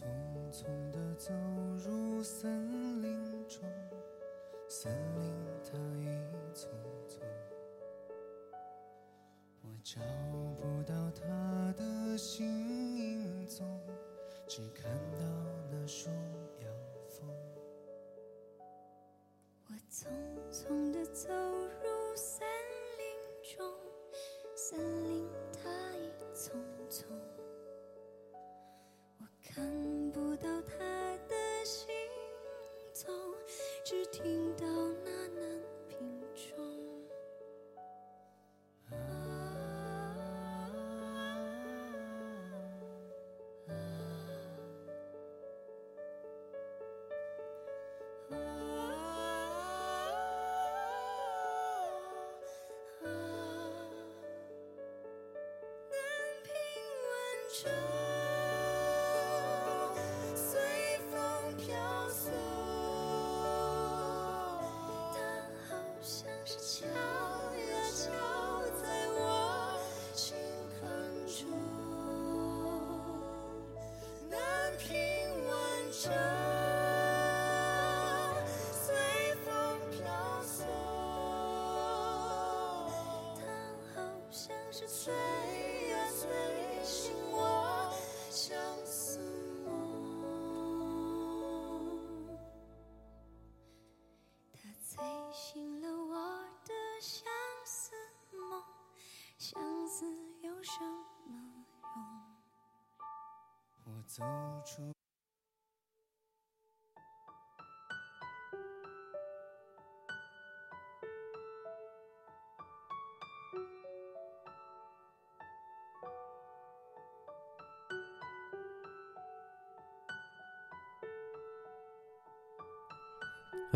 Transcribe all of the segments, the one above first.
匆匆地走入森林中，森林它一丛丛，我找不到他的行踪，只看到那树是催呀催醒我相思梦。它催醒了我的相思梦，相思有什么用？我走出。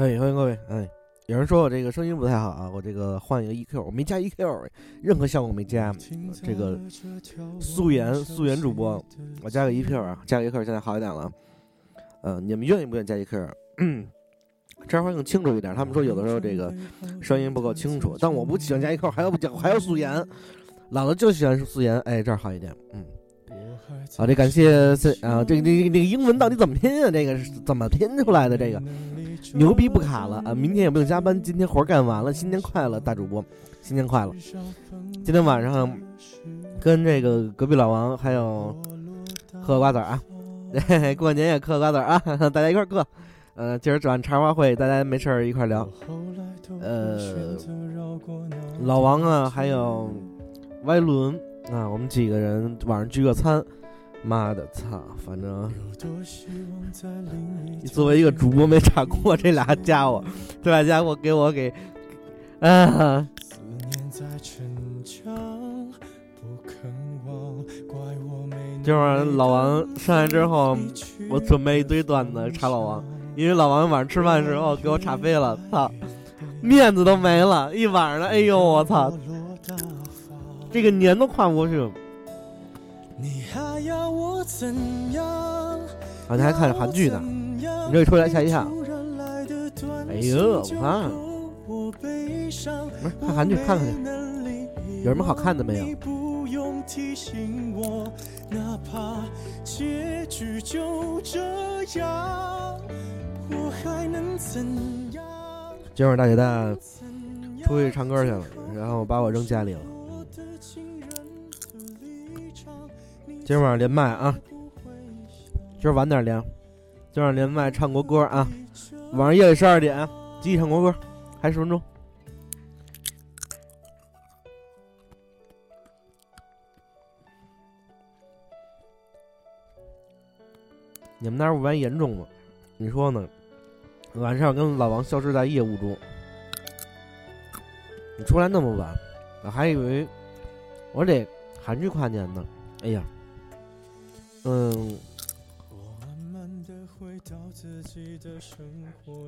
哎，欢迎各位。哎，有人说我这个声音不太好啊，我这个换一个 EQ，我没加 EQ，任何效果没加。这个素颜素颜主播，我加个 EQ 啊，加个 EQ 现在好一点了。嗯、你们愿意不愿意加 EQ？嗯，这样会更清楚一点。他们说有的时候这个声音不够清楚，但我不喜欢加 EQ，还要不加还要素颜，老子就喜欢素颜。哎，这样好一点。嗯，好，这感谢这啊，这个这个这个英文到底怎么拼啊？这个是怎么拼出来的？这个牛逼不卡了啊！明天也不用加班，今天活干完了，新年快乐，大主播，新年快乐！今天晚上跟这个隔壁老王还有嗑瓜子儿啊，过年也嗑瓜子啊，大家一块嗑。呃，今儿转茶话会，大家没事儿一块聊。呃，老王啊，还有歪伦啊，我们几个人晚上聚个餐。妈的，操！反正你作为一个主播没查过这俩家伙，这俩家伙给我给啊，今晚老王上来之后，我准备一堆段子查老王，因为老王晚上吃饭的时候给我查飞了，操，面子都没了，一晚上了，哎呦我操，这个年都跨不过去。要我怎样？啊，你还看着韩剧呢？你这一出来吓一跳。哎呦，我看，不是看韩剧，看看去，有什么好看的没有？提醒我，哪怕结局就这样，我还能怎样？今晚大姐大出去唱歌去了，然后把我扔家里了。今晚上连麦啊，今儿晚点连，今晚连麦唱国歌啊，晚上夜里十二点集体唱国歌，还十分钟。你们那儿雾霾严重吗？你说呢？晚上跟老王消失在夜雾中，你出来那么晚，我还以为我得韩剧跨年呢。哎呀，嗯，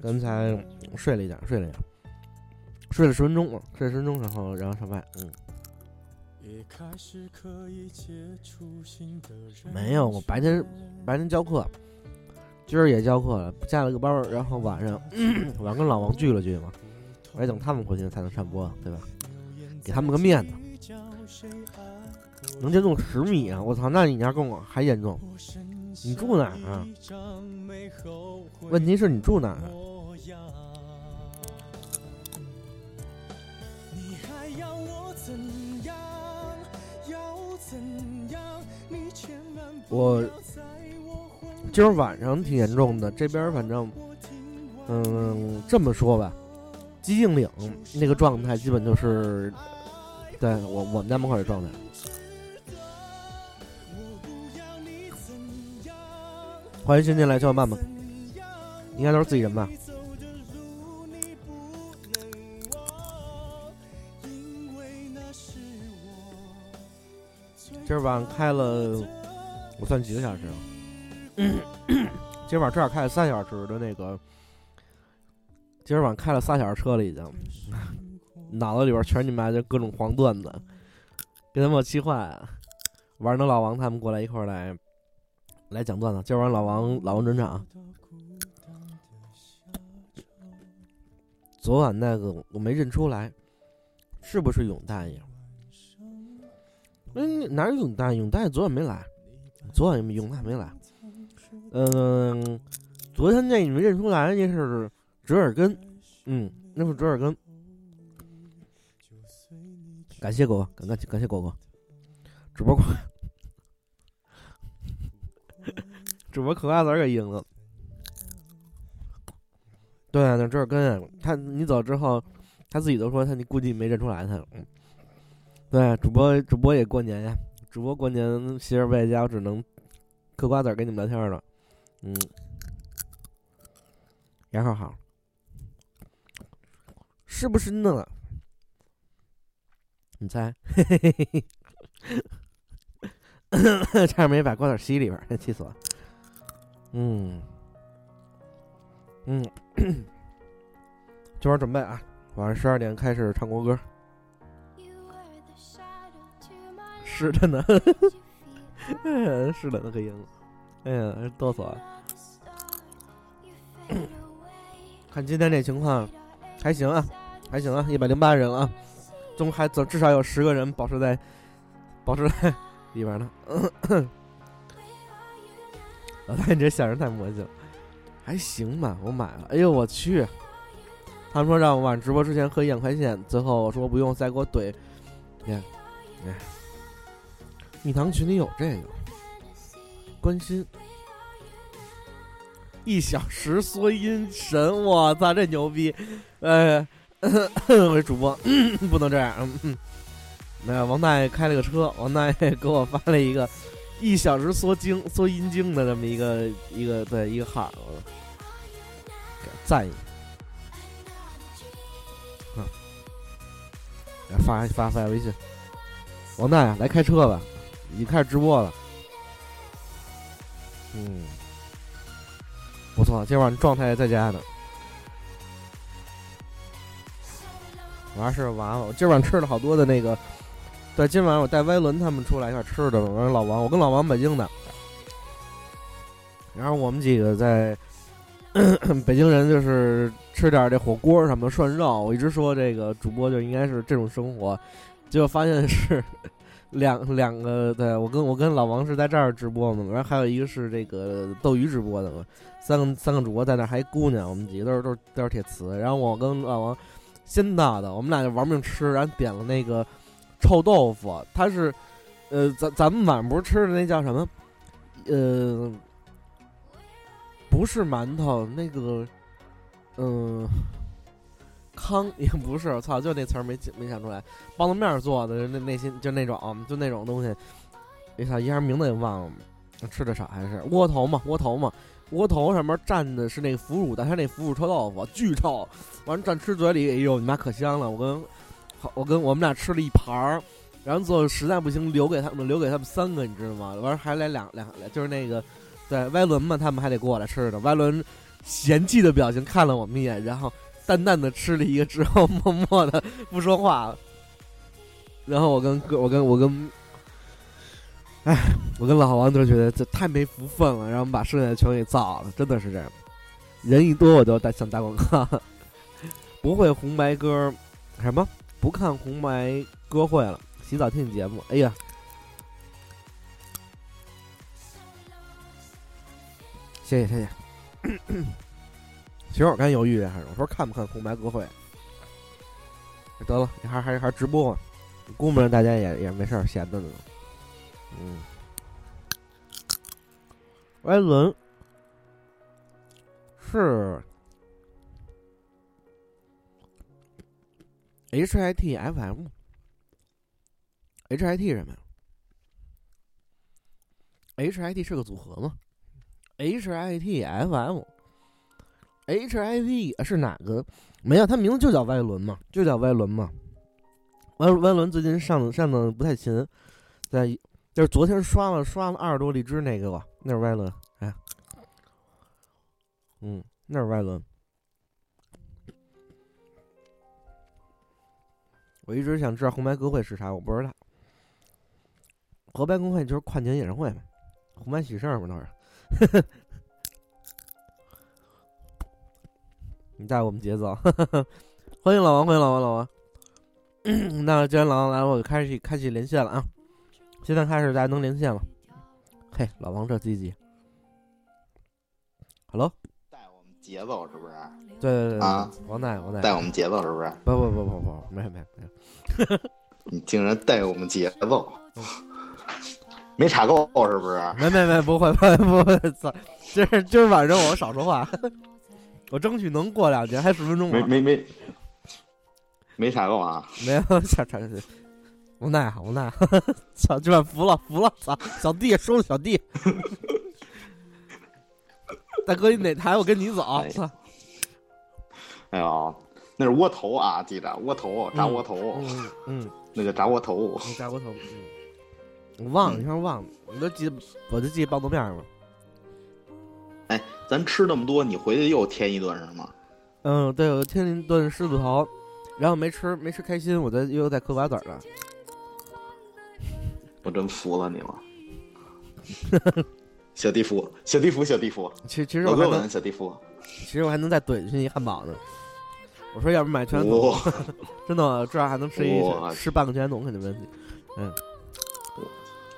刚才睡了一点，睡了一点，睡了十分钟了，睡了十分钟，然后然后上班，嗯。没有，我白天白天教课，今儿也教课了，加了个班，然后晚上 晚上跟老王聚了聚嘛，我得等他们回去才能上播，对吧？给他们个面子。能见度十米啊！我操，那你家跟我还严重。你住哪啊？问题是你住哪？我今儿晚上挺严重的，这边反正，嗯，这么说吧，寂静岭那个状态基本就是，对我我们家门口的状态。欢迎新进来小伙伴们，应该都是自己人吧？今儿晚上开了，我算几个小时？今儿晚正好开了三小时的那个，今儿晚开了三小时车了，已经，脑子里边全是你妈的各种黄段子，给他们气坏了。玩的老王他们过来一块来。来讲段子，今晚老王老王转场。昨晚那个我没认出来，是不是永大爷？嗯，哪有永大？永大爷昨晚没来，昨晚永大没来。嗯，昨天那你没认出来那是折耳根，嗯，那是折耳根。感谢狗哥，感感谢狗哥，直播快。主播嗑瓜子儿给赢了，对啊，那这儿跟他你走之后，他自己都说他你估计没认出来他。嗯，对，主播主播也过年呀，主播过年媳妇在家，我只能嗑瓜子儿跟你们聊天了。嗯，杨浩好，是不是呢？你猜？差点没把瓜子吸里边，气死我！嗯，嗯，这会儿准备啊，晚上十二点开始唱国歌。是的呢，是的，那个音，哎呀，哆嗦。看今天这情况，还行啊，还行啊，一百零八人啊，中还至至少有十个人保持在保持在里边呢。老大，你这小人太魔性，还行吧？我买了。哎呦我去！他们说让我晚上直播之前喝一两块钱，最后我说不用，再给我怼。你看，哎，蜜糖群里有这个关心一小时缩阴神，我操，这牛逼！哎，我主播不能这样。没有，王大爷开了个车，王大爷给我发了一个。一小时缩精缩阴茎的这么一个一个对一个号，赞一啊！来发发发微信，王大爷来开车吧，已经开始直播了。嗯，不错，今晚状态在家呢。完事完了，我今晚吃了好多的那个。对，今晚我带歪伦他们出来一块吃的，我说老王，我跟老王北京的，然后我们几个在 北京人就是吃点这火锅什么涮肉。我一直说这个主播就应该是这种生活，结果发现是两两个。对我跟我跟老王是在这儿直播嘛，然后还有一个是这个斗鱼直播的嘛，三个三个主播在那，还姑娘，我们几个都是都是都是铁瓷。然后我跟老王先到的，我们俩就玩命吃，然后点了那个。臭豆腐，它是，呃，咱咱们晚上不是吃的那叫什么？呃，不是馒头，那个，嗯，糠也不是，我操，就那词儿没没想出来。棒子面做的那那些就那种就那种东西，哎操，一下名字也忘了。吃的啥还是窝头嘛？窝头嘛？窝头上面蘸的是那腐乳但，它那腐乳臭豆腐巨臭，完了蘸吃嘴里，哎呦你妈可香了！我跟。好我跟我们俩吃了一盘儿，然后最后实在不行留给他们，留给他们三个，你知道吗？完还来两两，就是那个对歪伦嘛，他们还得过来吃的。歪伦嫌弃的表情看了我们一眼，然后淡淡的吃了一个之后，默默的不说话了。然后我跟哥，我跟我跟，哎，我跟老王都觉得这太没福分了，然后把剩下的全给造了，真的是这样。人一多我就打想打广告，不会红白歌什么？不看红白歌会了，洗澡听你节目。哎呀，谢谢谢谢。其实我刚犹豫还是我说看不看红白歌会，得了，你还还还直播，估摸着大家也也没事闲着呢。嗯，艾伦是 H I T F M，H I T 什么呀？H I T 是个组合吗？H I T F M，H I T 是哪个？没有，他名字就叫歪伦嘛，就叫歪伦嘛。歪歪伦最近上上的不太勤，在就是昨天刷了刷了二十多荔枝那个吧，那是歪伦，哎，嗯，那是歪伦。我一直想知道红白歌会是啥，我不知道。红白歌会就是跨年演唱会嘛，红白喜事儿嘛，都是。你带我们节奏，欢迎老王，欢迎老王，老王。那既然老王来了，我就开始开启连线了啊！现在开始，大家能连线了。嘿，老王这积极。Hello，节奏是不是？对对对啊，王大爷，王大爷，带我们节奏是不是？不不不不不，没有没有没有。你竟然带我们节奏，没插够是不是？没没没，不会不会不会，操！今儿今儿晚上我少说话，我争取能过两节，还十分钟没没没没插够啊！没有插插插，无奈无奈，操！今晚服了服了，操！小弟收了小弟，大哥你哪台？我跟你走，操！哎呦，那是窝头啊，记着窝头炸窝头，嗯嗯，那个炸窝头，炸窝头，嗯，我忘了，你说忘了，你都记得，我就记得棒豆面了。哎，咱吃那么多，你回去又添一顿是吗？嗯，对，我添一顿狮子头，然后没吃没吃开心，我再又在嗑瓜子了。我真服了你了，小地夫，小地夫，小地夫。其其实我还能小地夫，其实我还能再怼进去一汉堡呢。我说要不买全桶，真的这样还能吃一吃半个全桶肯定没问题。嗯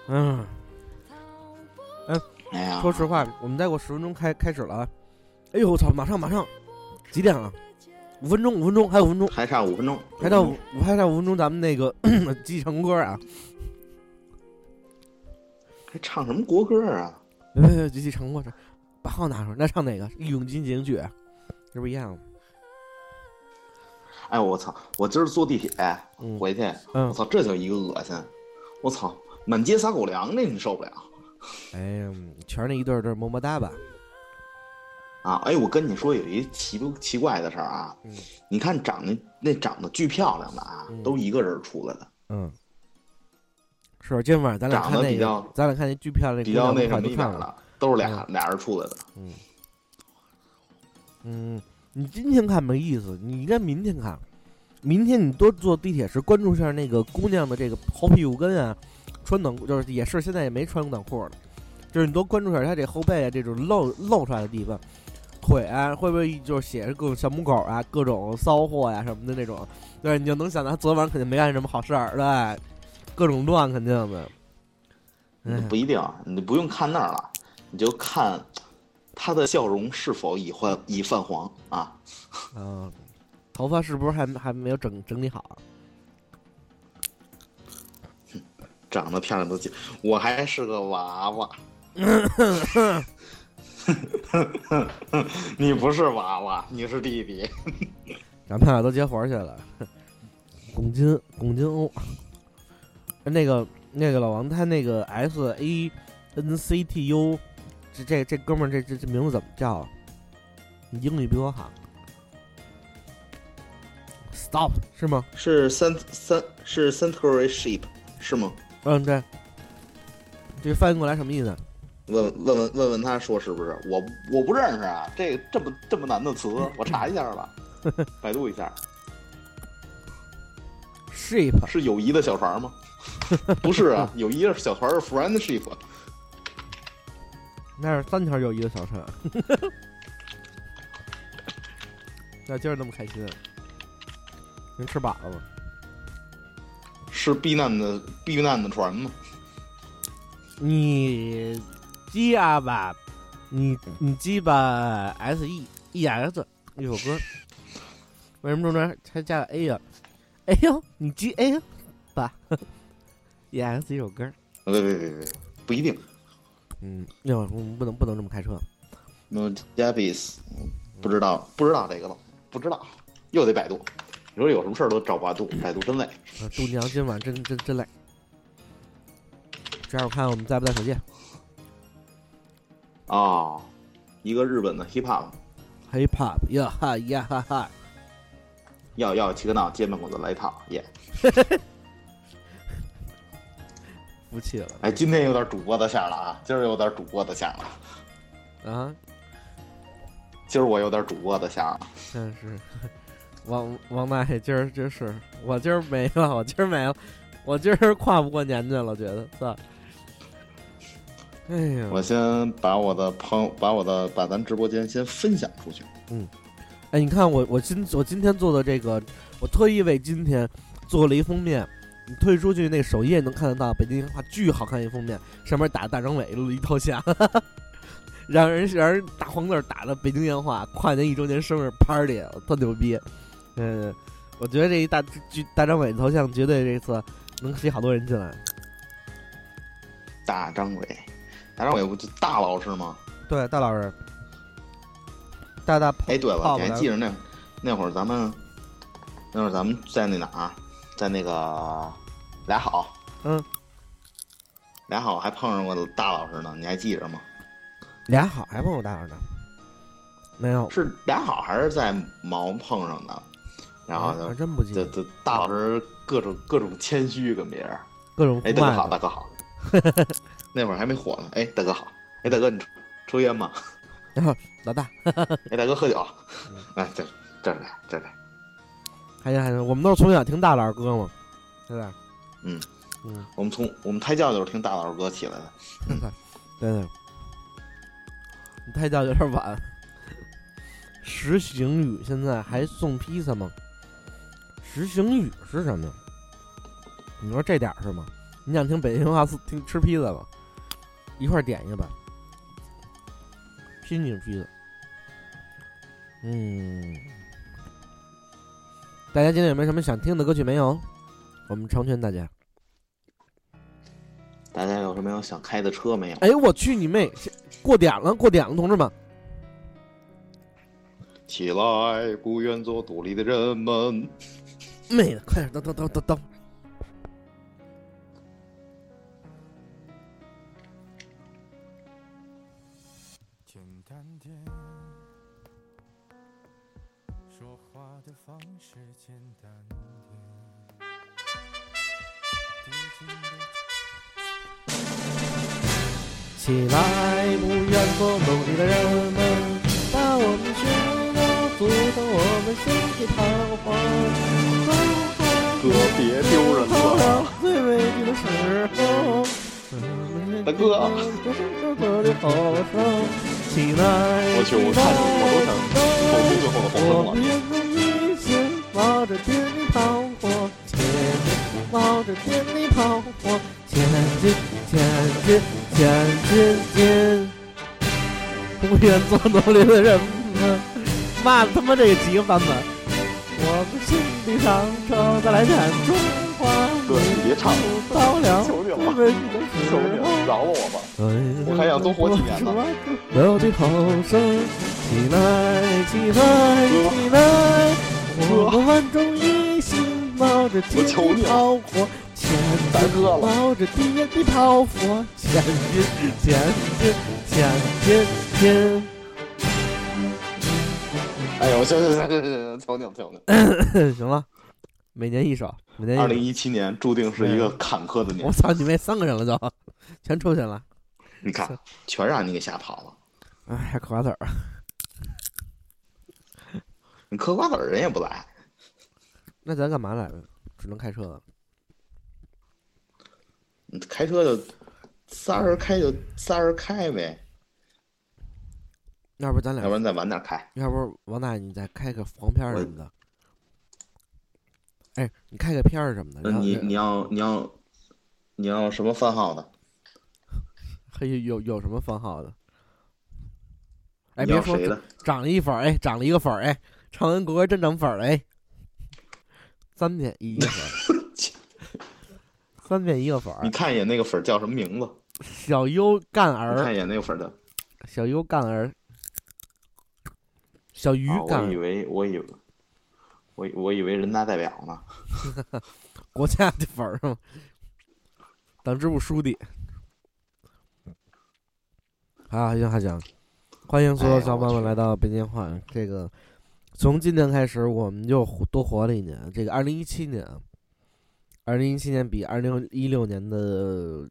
嗯嗯，哎呀，说实话，我们再过十分钟开开始了啊！哎呦我操，马上马上，几点了？五分钟，五分钟，还有五分钟，还差五分钟，还差五还差五分钟，咱们那个集体唱歌啊！还唱什么国歌啊？别别别，集体唱歌这把号拿出来，那唱哪个《义勇军进行曲》？这不一样吗？哎我操！我今儿坐地铁回去，我操，这叫一个恶心！我操，满街撒狗粮，那你受不了？哎呀，全是那一对对么么哒吧？啊，哎，我跟你说有一奇不奇怪的事儿啊，你看长得那长得巨漂亮的啊，都一个人出来的。嗯，是今晚咱俩看那个，咱俩看那巨漂亮比较那什么一点的，都是俩俩人出来的。嗯嗯。你今天看没意思，你应该明天看。明天你多坐地铁时关注一下那个姑娘的这个后屁股跟啊，穿短就是也是现在也没穿短裤了，就是你多关注一下她这后背啊这种露露出来的地方，腿啊会不会就是写着各种小母狗啊各种骚货呀什么的那种，对，你就能想到昨晚肯定没干什么好事儿，对，各种乱肯定的。不一定，你不用看那儿了，你就看。他的笑容是否已泛已泛黄啊？嗯，头发是不是还还没有整整理好？长得漂亮都行，我还是个娃娃。你不是娃娃，你是弟弟。咱们俩都接活去了。龚金，龚金欧。那个那个老王，他那个 S A N C T U。这这这哥们儿，这这这名字怎么叫？你英语比我好。Stop 是吗？是三三是 Century Sheep 是吗？嗯，对。这翻译过来什么意思？问问问问问他说是不是？我我不认识啊，这这么这么难的词，我查一下吧，百度一下。Sheep 是友谊的小船吗？不是啊，友谊的小船是 Friendship。那是三条友谊的小船，那今儿那么开心，您吃饱了吗？是避难的避难的船吗？你鸡啊吧，你你鸡吧 S E E S 一首歌，为什么中间还加个 A 呀？哎呦，你鸡 A 吧？E S 一首歌。别别别别，不一定。嗯，那我们不能不能这么开车。No Jabis，不知道不知道这个了，不知道，又得百度。你说有什么事儿都找百度，百度真累。啊，度娘今晚真真真累。这样我看我们在不在手机哦，一个日本的 hip hop，？Hip Hop 呀哈呀哈哈！要要七个闹，接门口的来一套，耶！服气了哎，今天有点主播的相了啊，今儿有点主播的相了，啊！今儿我有点主播的相了。真是，王王大爷今儿真是，我今儿没了，我今儿没了，我今儿跨不过年去了，觉得操！哎呀，我先把我的朋友，把我的把咱直播间先分享出去。嗯哎，你看我我今我今天做的这个，我特意为今天做了一封面，你退出去那首页能看得到，北京话巨好看一封面，上面打大张伟一头像，让人让人大黄字儿打的北京烟花，跨年一周年生日 party，特牛逼。嗯，我觉得这一大巨大张伟的头像绝对这次能吸好多人进来。大张伟，大张伟不就大老师吗？对，大老师，大大哎，对了，你还记着那那会儿咱们那会儿咱们在那哪儿，在那个俩好，嗯，俩好还碰上过大老师呢，你还记着吗？俩好还碰过大老师呢？没有，是俩好还是在毛碰上的？然后就真不记得，这这大老师各种各种谦虚跟别人，各种哎，大哥好，大哥好，那会儿还没火呢，哎，大哥好，哎，大哥你抽抽烟吗？然后老大。哎，大哥喝酒。嗯，哎，这这来这来，还行还行，我们都是从小听大老师歌嘛，对吧？嗯嗯，我们从我们胎教就是听大老师歌起来的。对 对，你胎教有点晚。石行宇现在还送披萨吗？石行宇是什么呀？你说这点儿是吗？你想听北京话听吃披萨吗？一块儿点一个吧。拼锦披萨。嗯，大家今天有没有什么想听的歌曲没有？我们成全大家。大家有什么想开的车没有？哎呦，我去你妹！过点了，过点了，同志们！起来，不愿做独立的人们。妹的，快点，等等等等等。简单点，说话的方式简单起来，不愿做奴隶的人们，把我们我们。哥，别丢人了！最的时候，大哥！我去，我看我都想透出最后的红我灯了。一心冒着火，冒着天地炮火，前进，前进，前进进。不愿做奴隶的人们，骂他妈这个几个版本。我们心地上头，再来看中华哥，你别唱了，求你了求你了，饶了我吧！我还想多活几年呢。我的后生，起来，起来，起来！我们万众一心，我求你了炮火，前进，大哥了冒着天地炮火，前进，前进，前进，前。哎呦，行行行行行，求你了，求你了！行了，每年一首，每年一首。二零一七年注定是一个坎坷的年我，操，你妹三个人了都，全出去了。你看，全让你给吓跑了。哎，还嗑瓜子儿。你嗑瓜子儿人也不来，那咱干嘛来着？只能开车了。你开车就仨人开就仨人开呗，要不咱俩要不然再晚点开。要不王大爷，你再开个黄片儿什么的。哎，你开个片儿什么的，那你你要你要你要什么番号的？嘿有有有什么番号的？哎，别说？涨了一粉儿，哎，涨了一个粉儿，哎，唱完国歌真涨粉儿，哎，三片一个粉儿，三片一个粉儿你。看一眼那个粉儿叫什么名字？小优干你看儿，一眼那个粉儿叫。小优干儿，小鱼啊，干儿，我以为我以为我以我以为人大代表呢。国家的粉儿？党支部书记。好，行，还行，欢迎所有小伙伴们来到北京话。这个从今年开始，我们就多活了一年。这个二零一七年，二零一七年比二零一六年的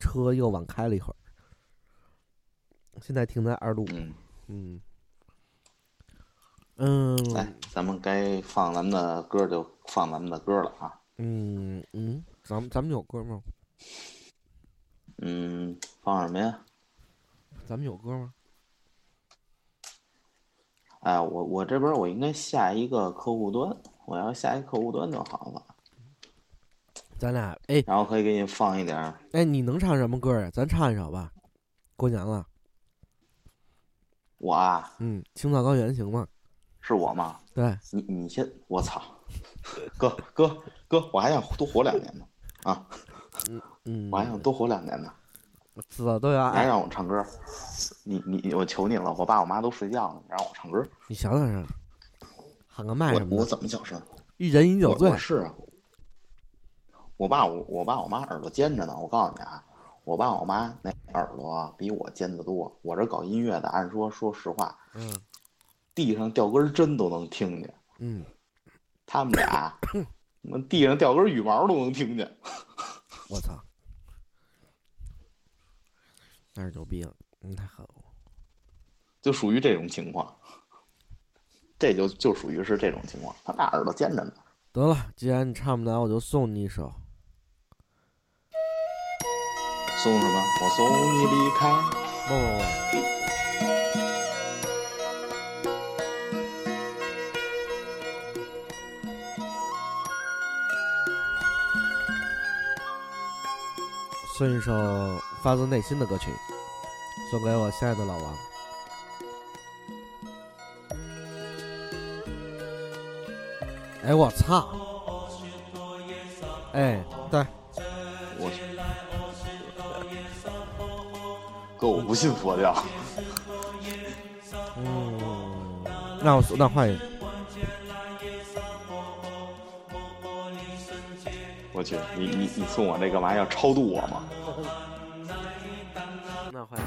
车又晚开了一会儿。现在停在二路，嗯，嗯嗯来，咱们该放咱们的歌就放咱们的歌了啊。嗯嗯，咱们咱们有歌吗？嗯，放什么呀？咱们有歌吗？哎，我我这边我应该下一个客户端，我要下一个客户端就好了，咱俩哎然后可以给你放一点儿。哎，你能唱什么歌呀？咱唱一首吧。过年了，我啊，嗯，青藏高原行吗？是我吗？对，你你先，我操，哥哥哥，我还想多活两年呢，啊，嗯，我还想多活两年呢。死都要你还爱。让我唱歌，你你我求你了，我爸我妈都睡觉呢，你让我唱歌，你小点声，喊个麦我我什么的。怎么小声？一人饮酒醉我我，是啊，我爸我我爸我妈耳朵尖着呢。我告诉你啊，我爸我妈那耳朵比我尖得多。我这搞音乐的，按说说实话，嗯地上掉根针都能听见。嗯，他们俩，那地上掉根羽毛都能听见。我操，那是牛逼了，嗯，太狠了。就属于这种情况，这就就属于是这种情况。他俩耳朵尖着呢。得了，既然你唱不来，我就送你一首。送什么？我送你离开。不不不，送一首发自内心的歌曲，送给我亲爱的老王。哎，我操！哎，对，我哥，我不信佛教。嗯，那我那换一个。我去，你你你送我那干嘛？要超度我吗？那换。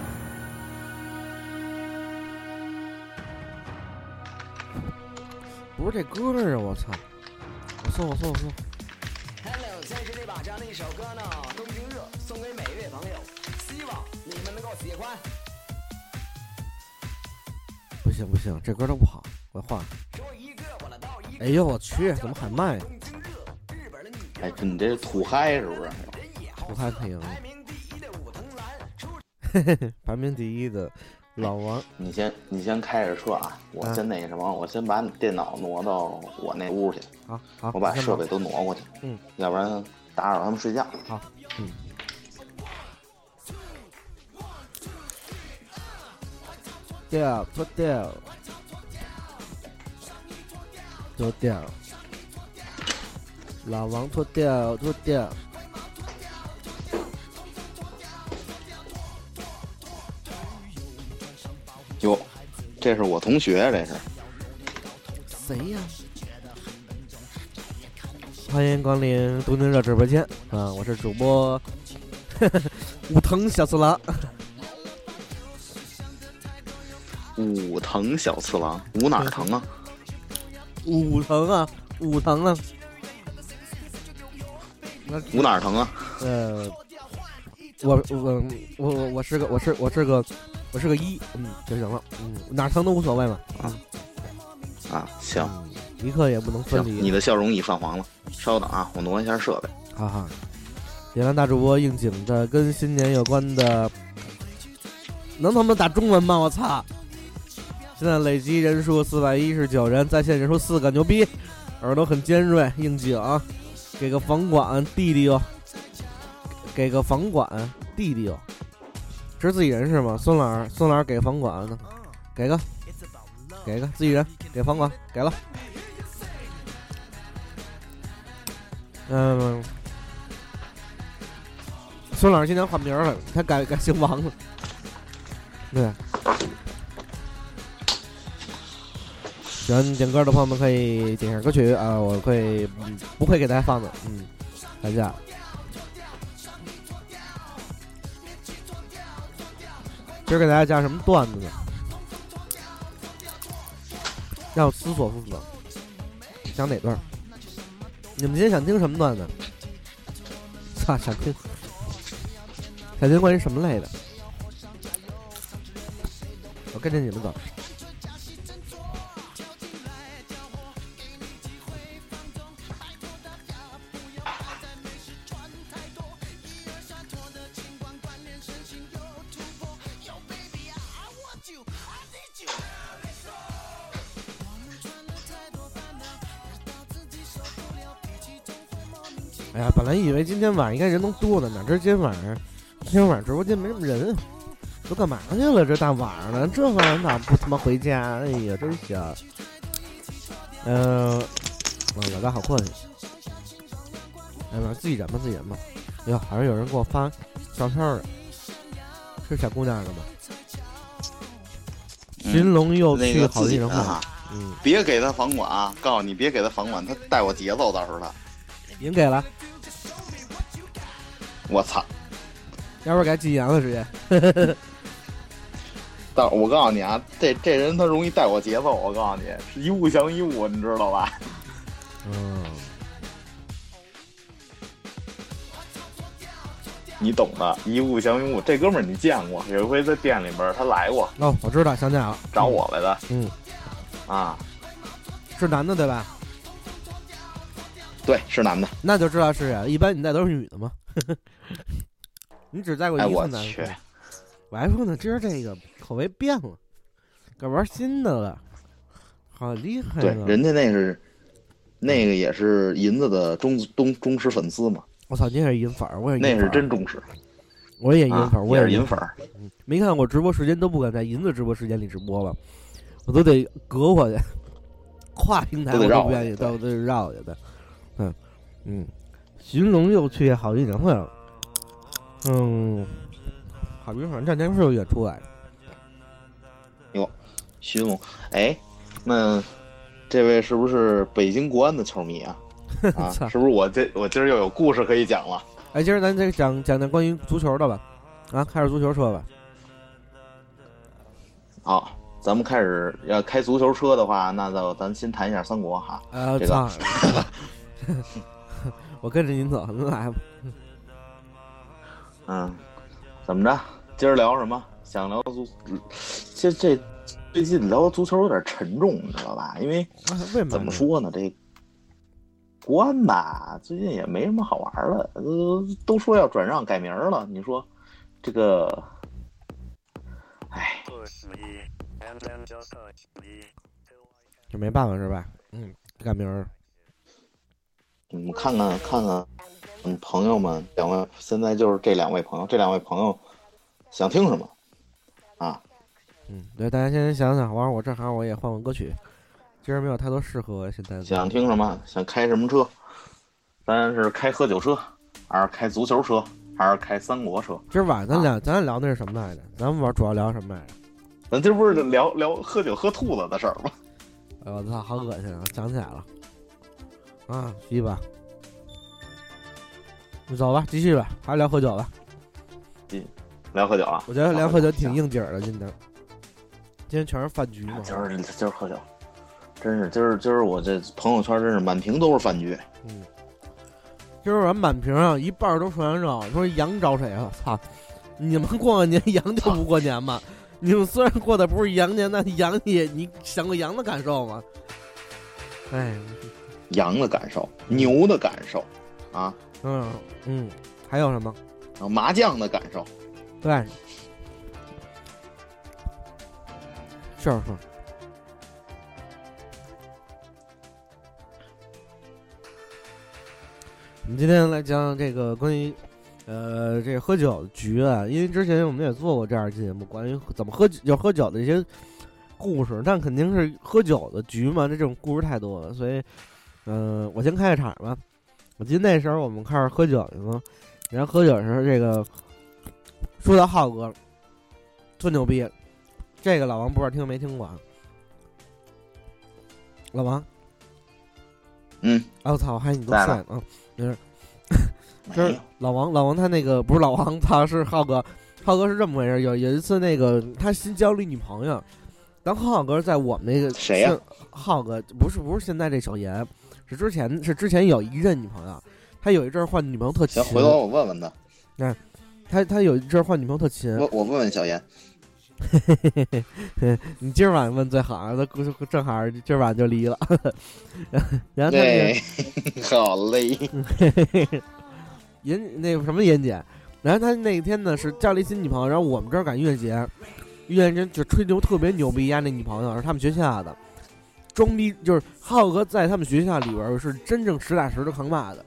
不是这歌儿啊！我操！我送我送我送。Hello，在这里把这样的一首歌呢，更新热送给每位朋友，希望你们能够喜欢。不行不行，这歌都不好，我换。哎呦我去，怎么喊慢呀？你这土嗨是不是？土嗨配音，排名第一的武藤兰出排名第一的老王。你先你先开着车啊，我先那什么，我先把你电脑挪到我那屋去，好好，我把设备都挪过去，嗯，要不然打扰他们睡觉。好，嗯。掉脱掉，脱掉，老王脱掉脱掉。哟，这是我同学，这是谁呀？欢迎光临东京热直播间啊！我是主播 武藤小次郎。武藤小次郎，武哪儿疼啊？武藤啊，武藤啊。那武哪儿疼啊？呃，我我我我我是个我是我是个我是个一，嗯就行了，嗯哪儿疼都无所谓嘛，啊啊，行嗯，一刻也不能分，离。你的笑容已泛黄了。稍等啊，我挪一下设备。哈哈，点亮大主播应景的跟新年有关的，能他妈打中文吗？我操！现在累计人数四百一十九人，在线人数四个，牛逼！耳朵很尖锐，应景，给个房管弟弟哟，给个房管弟弟哟，这是自己人是吗？孙老师，孙老师给房管呢，给个，给个自己人，给房管，给了。嗯，孙老师今天换名了，他改改姓王了。对，喜欢点歌的朋友们可以点一下歌曲啊，我会、不会给大家放的，嗯，大家。今儿给大家讲什么段子呢？让我思索思索，讲哪段？你们今天想听什么段子？操，想听，想听关于什么类的？我跟着你们走。今天晚上应该人能多的，哪知今天晚上，今天晚上直播间没什么人，都干嘛去了？这大晚上的，这玩意儿咋不他妈回家？哎呀，真香。嗯、呃，老大好困。哎呀，自己人吧，自己人吧。哎呀，好像有人给我发照片了，是小姑娘的吗？寻龙又去好运人嗯，别给他房管啊！告诉你，别给他房管，他带我节奏，到时候他，您给了，我操！要不然给他禁言了直接。但我告诉你啊，这这人他容易带我节奏，我告诉你，是一物降一物，你知道吧？嗯，你懂的，一物降一物。这哥们儿你见过？有一回在店里边儿他来过，哦，我知道，想起来了，找我来的嗯，啊，是男的对吧？对，是男的。那就知道是啊，一般你带都是女的嘛。你只带过一次男去的，，我还说呢，今儿这个口味变了，改玩新的了，好厉害对，人家那是那个也是银子的忠忠忠实粉丝嘛，我操，你也是银粉儿，我也是那是真忠实。我也银粉我。也是银粉儿。没看我直播时间都不敢在银子直播时间里直播了，我都得隔过去，跨平台我都不愿意，都都得绕过去的。嗯嗯，寻龙又去好运展会了。嗯，哈尔滨反正这天是有演出来哟，徐总，哎，那这位是不是北京国安的球迷啊？啊，是不是我这我今儿又有故事可以讲了？哎，今儿咱这讲讲讲关于足球的吧，啊，开始足球车吧。好，咱们开始要开足球车的话，那就咱先谈一下三国哈。啊，这个操！我跟着您走，您来吧。嗯，怎么着？今儿聊什么？想聊足，这这最近聊足球有点沉重，你知道吧？因为啊为什么？怎么？说呢，这国安吧，最近也没什么好玩的，呃，都说要转让改名了。你说这个，哎，就没办法是吧？嗯，改名儿。你们看看看看，嗯，朋友们，两位现在就是这两位朋友，这两位朋友想听什么啊？嗯，对，大家先想想，完了我正好我也换换歌曲。今儿没有太多适合现在。想听什么？想开什么车？咱是开喝酒车，还是开足球车，还是开三国车？今儿晚上咱俩咱俩聊的是什么来着？咱们玩主要聊什么来着？咱这不是聊聊喝酒喝吐了的事儿吗？哎我操，好恶心啊！想起来了。啊，去吧。你走吧，继续吧，还是聊喝酒吧。聊喝酒啊！我觉得聊喝酒挺应景儿的，今天。今天全是饭局嘛。今儿今儿喝酒，真是今儿今儿我这朋友圈真是满屏都是饭局。嗯。今儿咱满屏啊一半儿都涮羊肉，说羊找谁啊？操！你们过个年羊就不过年吗？你们虽然过的不是羊年，但羊也你想过羊的感受吗？哎，羊的感受，牛的感受，啊，嗯嗯，还有什么？啊麻将的感受，对，是是。我们今天来讲这个关于，呃，这个喝酒的局啊，因为之前我们也做过这样的节目，关于怎么喝酒、就喝酒的一些故事，但肯定是喝酒的局嘛，这种故事太多了，所以，嗯、我先开个场吧。我记得那时候我们开始喝酒去嘛，然后喝酒的时候，这个说到浩哥，特牛逼，这个老王不知道听没听过啊？老王，嗯，哎我操，我还你都在啊，没事。就是老王，老王他那个不是老王，他是浩哥。浩哥是这么回事，有有一次那个他新交了一女朋友，然后浩哥在我们那个谁呀是浩哥不是不是现在这小严，是之前是之前有一任女朋友，他有一阵儿换女朋友特勤行，，回头我问问他，那他他有一阵儿换女朋友特勤，我我问问小严，你今儿晚上问最好啊，他正好今儿晚上就离了，然后他那个，好嘞，严那个什么严姐，然后他那天呢是交了一新女朋友，然后我们这儿赶音乐节，音乐节就吹牛特别牛逼呀，那女朋友是他们学校的，装逼就是浩哥在他们学校里边是真正实打实的扛把子，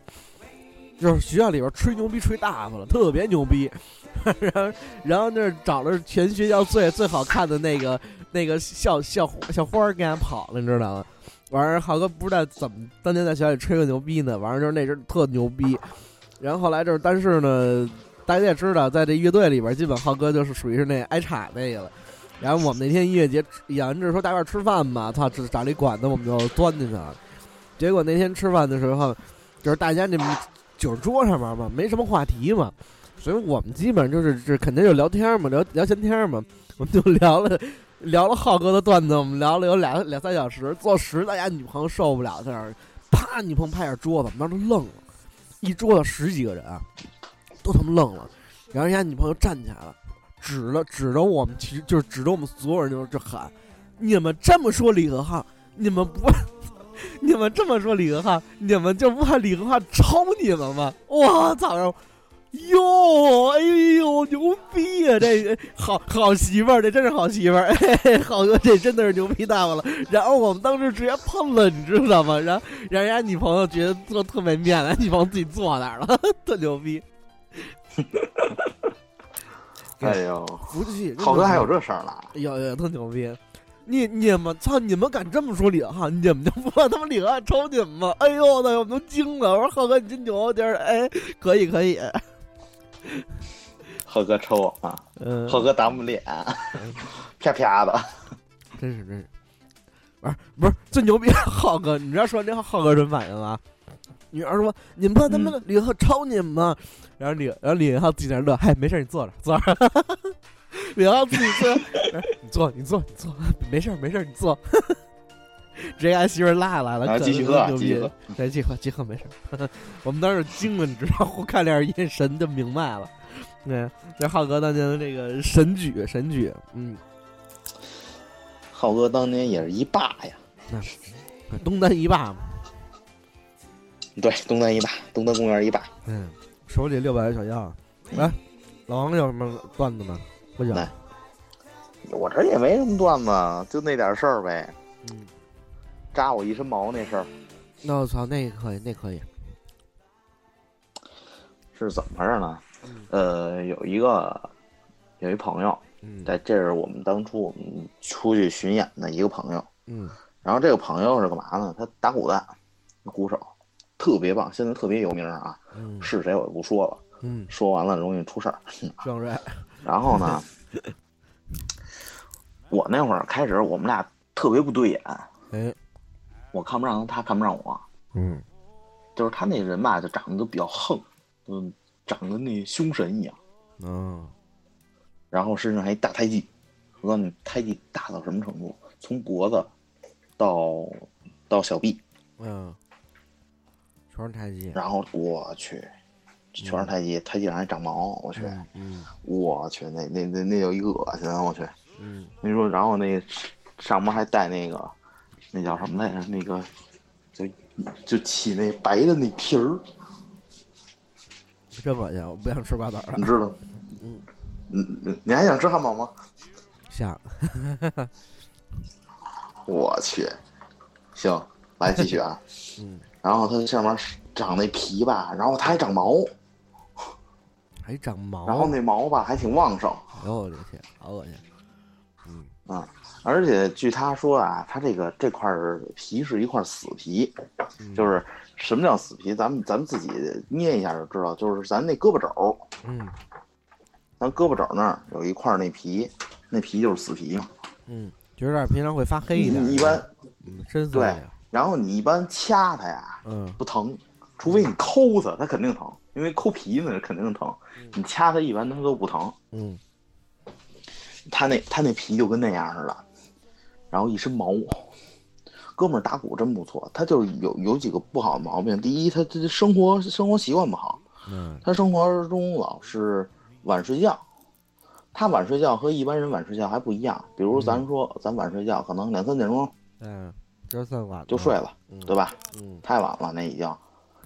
就是学校里边吹牛逼吹大发了，特别牛逼，然后然后那儿找了全学校最最好看的那个那个校校校花儿跟俺跑了，你知道吗？完事儿浩哥不知道怎么当年在学校里吹个牛逼呢，完事儿就是那阵儿特牛逼，然后后来就是，但是呢，大家也知道，在这乐队里边，基本浩哥就是属于是那挨插那个了。然后我们那天音乐节演着说大家吃饭吧，操，这找了一馆子，我们就钻进去了。结果那天吃饭的时候，就是大家那酒桌上面嘛，没什么话题嘛，所以我们基本上就是这肯定就聊天嘛，聊聊闲天嘛，我们就聊了聊了浩哥的段子，我们聊了有两两三小时，坐实大家女朋友受不了，在那儿啪，女朋友拍下桌子，我们当时愣了。一桌子十几个人啊，都他妈愣了。然后人家女朋友站起来了，指了指着我们，其实就是指着我们所有人，就是就喊：“你们这么说李德浩，你们不，你们这么说李德浩，你们就不怕李德浩抄你们吗？”我操！哟，哎呦，牛逼啊！这好好媳妇儿，这真是好媳妇儿。嘿嘿，浩哥这真的是牛逼大发了。然后我们当时直接喷了，你知道吗？然后让人家女朋友觉得坐特没面子，女朋友自己坐那儿了，特牛逼。哎呦，服气，浩哥还有这事儿呢，有有特牛逼。你你们操！你们敢这么说李和浩，你们就不怕他妈李和浩抽你们吗？哎呦我操！我们都惊了。我说浩哥你真牛，今儿哎可以可以。浩哥抽我啊，嗯，浩哥打我们脸，啪啪的，真是真是，不是不是最牛逼浩哥，你知道说那浩哥什么反应吗？女儿说：“你们怕他们李浩抄你们吗？”然后李然后李和浩自己在那乐，嗨，没事，你坐着坐着。李和浩自己坐，你坐你坐你坐，没事没事，你坐。直接把媳妇儿拉来了，继续喝，继续喝，对，继续喝，继续喝，没事。我们当时惊了，你知道，互看两眼神就明白了。对，这浩哥当年的这个神举，神举，嗯，浩哥当年也是一霸呀，那东单一霸嘛，对，东单一霸，东单公园一霸，嗯，手里六百个小药。来，老王有什么段子吗？不讲。来我这也没什么段子，就那点事儿呗，嗯，扎我一身毛那事儿那我操，那可以，那可以。是怎么回事呢？嗯呃，有一个有一朋友，嗯在这是我们当初我们出去巡演的一个朋友，嗯然后这个朋友是干嘛呢？他打鼓的，鼓手，特别棒，现在特别有名啊。嗯。是谁我就不说了，嗯，说完了容易出事儿。然后呢，我那会儿开始我们俩特别不对眼，哎，我看不上他，他看不上我，嗯。就是他那人吧，就长得都比较横，嗯，长得那凶神一样，嗯。然后身上还一大胎记。我告诉你，胎记大到什么程度？从脖子到到小臂，嗯，全是胎记。然后我去，全是胎记，胎记上还长毛，我去，嗯嗯我去，那那那那有一个恶心，我去。嗯，你说，然后那上面还带那个，那叫什么来着？那个就就起那白的那皮儿，真恶心，我不想吃瓜子了。你知道？嗯嗯，嗯你还想吃汉堡吗？想，我去，行，来继续啊。嗯，然后它上面长那皮吧，然后它还长毛，还长毛。然后那毛吧还挺旺盛。哎呦我的天，好恶心。嗯，而且据他说啊，他这个这块皮是一块死皮，嗯就是什么叫死皮？咱们咱们自己捏一下就知道，就是咱那胳膊肘，嗯咱胳膊肘那儿有一块那皮，那皮就是死皮嘛。嗯，就有点平常会发黑一点，你一般，嗯深色对的，然后你一般掐它呀，嗯不疼，除非你抠它，它肯定疼，因为抠皮呢肯定疼。你掐它一般它都不疼，嗯它那它那皮就跟那样似的，然后一身毛。哥们儿打鼓真不错，他就是有有几个不好的毛病。第一，他这生活生活习惯不好，嗯他生活中老是晚睡觉。他晚睡觉和一般人晚睡觉还不一样，比如咱说咱晚睡觉，可能两三点钟嗯，这算晚就睡了，嗯对吧？嗯，太晚了那已经。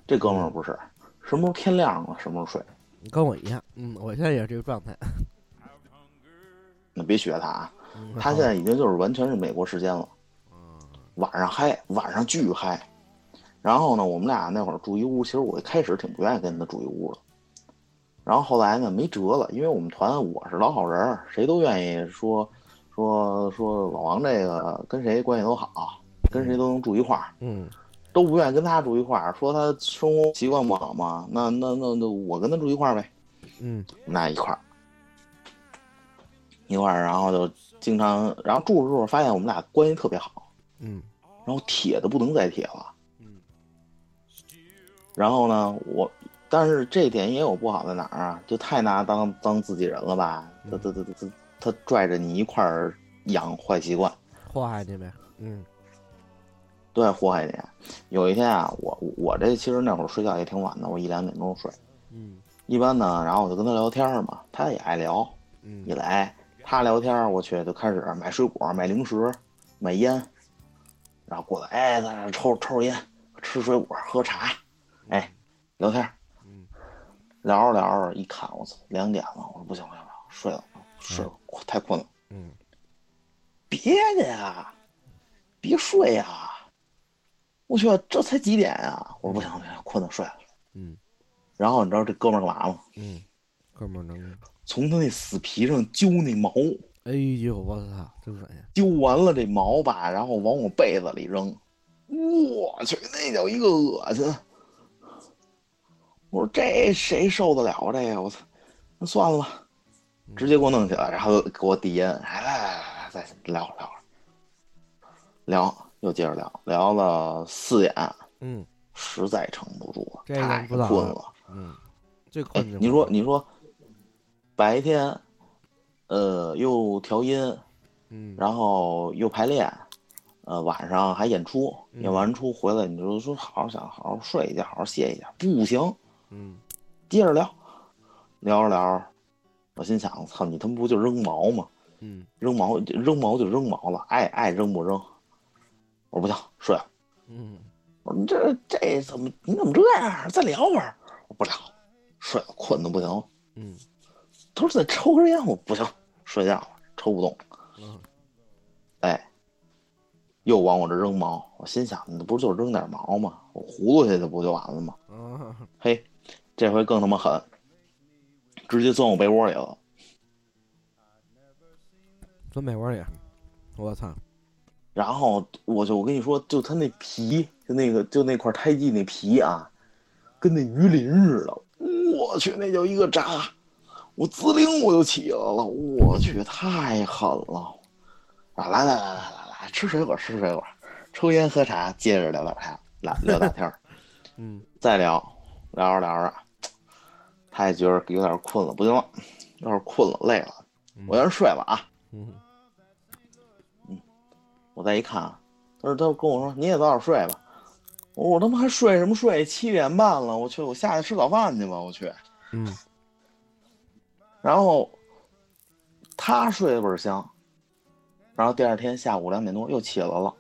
这哥们儿不是，什么时候天亮了什么时候睡。你跟我一样，嗯，我现在也是这个状态。那别学他啊，嗯他现在已经就是完全是美国时间了，嗯晚上嗨，晚上巨嗨。然后呢，我们俩那会儿住一屋，其实我一开始挺不愿意跟他住一屋的。然后后来呢，没辙了，因为我们团我是老好人儿，谁都愿意说说说老王这个跟谁关系都好，跟谁都能住一块儿，嗯都不愿意跟他住一块儿，说他生活习惯不好嘛，那那那那我跟他住一块儿呗。嗯我们俩一块儿一块儿，然后就经常，然后住着住着发现我们俩关系特别好，嗯然后铁的不能再铁了。嗯然后呢，我，但是这点也有不好在哪儿啊？就太拿当当自己人了吧？他他他他他他拽着你一块儿养坏习惯，祸害你呗。嗯对，祸害你。有一天啊，我我这其实那会儿睡觉也挺晚的，我一两点钟睡。嗯一般呢，然后我就跟他聊天嘛，他也爱聊。嗯一来他聊天，我去就开始买水果、买零食、买烟，然后过来，哎，在那儿抽抽烟、吃水果、喝茶，哎，聊天。嗯聊着聊着，一看我操，两点了，我说不行不行不行，睡了，睡了，太困了。嗯别的呀，别睡呀！我去，这才几点呀？我说不行不行，困了睡了。嗯然后你知道这哥们儿干嘛吗？嗯，哥们儿能，从他那死皮上揪那毛，哎呦我操，真恶心。揪完了这毛吧，然后往我被子里扔。我去，那叫一个恶心！我说这谁受得了这个？我操，那算了吧，直接给我弄起来，然后给我递烟，哎来来来来，再聊会儿聊会儿，聊又接着聊，聊了四点，嗯实在撑不住了，这个太不早困了。嗯，最哎困的。你说你说，白天，呃，又调音，嗯，然后又排练，呃，晚上还演出，嗯演完出回来你就说好好想好好睡一觉，好好歇一觉，不行，嗯接着聊，聊着聊着，我心想，操你他妈不就扔毛吗？嗯扔毛扔毛就扔毛了，爱爱扔不扔。我说不行，睡了。嗯我说你这这怎么你怎么这样？再聊会儿。我不聊，睡了，困的不行了。嗯他说再抽根烟，我不行，睡觉了，抽不动。嗯哎，又往我这扔毛，我心想，你不就扔点毛吗？我糊涂下去不就完了吗？嗯，嘿，这回更他妈狠，直接钻我被窝里了。钻被窝里，我操，然后我就我跟你说，就他那皮，就那个就那块胎记那皮啊，跟那鱼鳞似的。我去，那叫一个扎，我滋灵我就起来了。我去，太狠了！啊，来来来来来来，吃水果吃水果，抽烟喝茶，接着聊聊天，聊聊大天儿，嗯再聊聊着聊着，他也觉得有点困了，不行了，有点困了，累了，我先睡了啊。嗯 我再一看，他说他跟我说你也早点睡吧。我他妈还睡什么睡？七点半了，我去，我下去吃早饭去吧，我去。嗯 然后他睡得倍儿香，然后第二天下午两点多又起来了，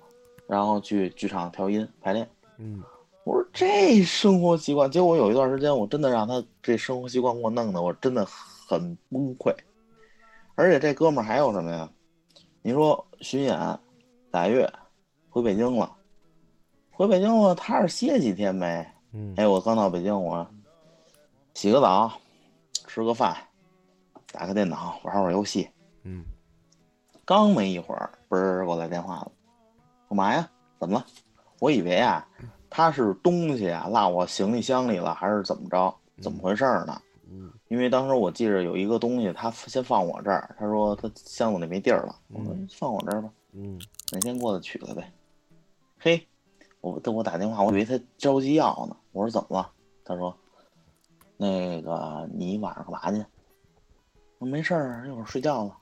然后去剧场调音排练。嗯我说这生活习惯，结果有一段时间我真的让他这生活习惯给我弄的我真的很崩溃。而且这哥们儿还有什么呀？你说巡演，俩月，回北京了，回北京了，他是歇几天呗？嗯，哎，我刚到北京，我洗个澡，吃个饭，打开电脑玩会儿游戏，嗯刚没一会儿，嘣儿给我来电话了，干嘛呀？怎么了？我以为啊，他是东西啊落我行李箱里了，还是怎么着？怎么回事儿呢？嗯因为当时我记着有一个东西，他先放我这儿，他说他箱子里没地儿了，我说嗯放我这儿吧，嗯哪天过来取来呗。嘿，我等我打电话，我以为他着急要呢，我说怎么了？他说，那个你晚上干嘛去？我说没事儿，一会儿睡觉了。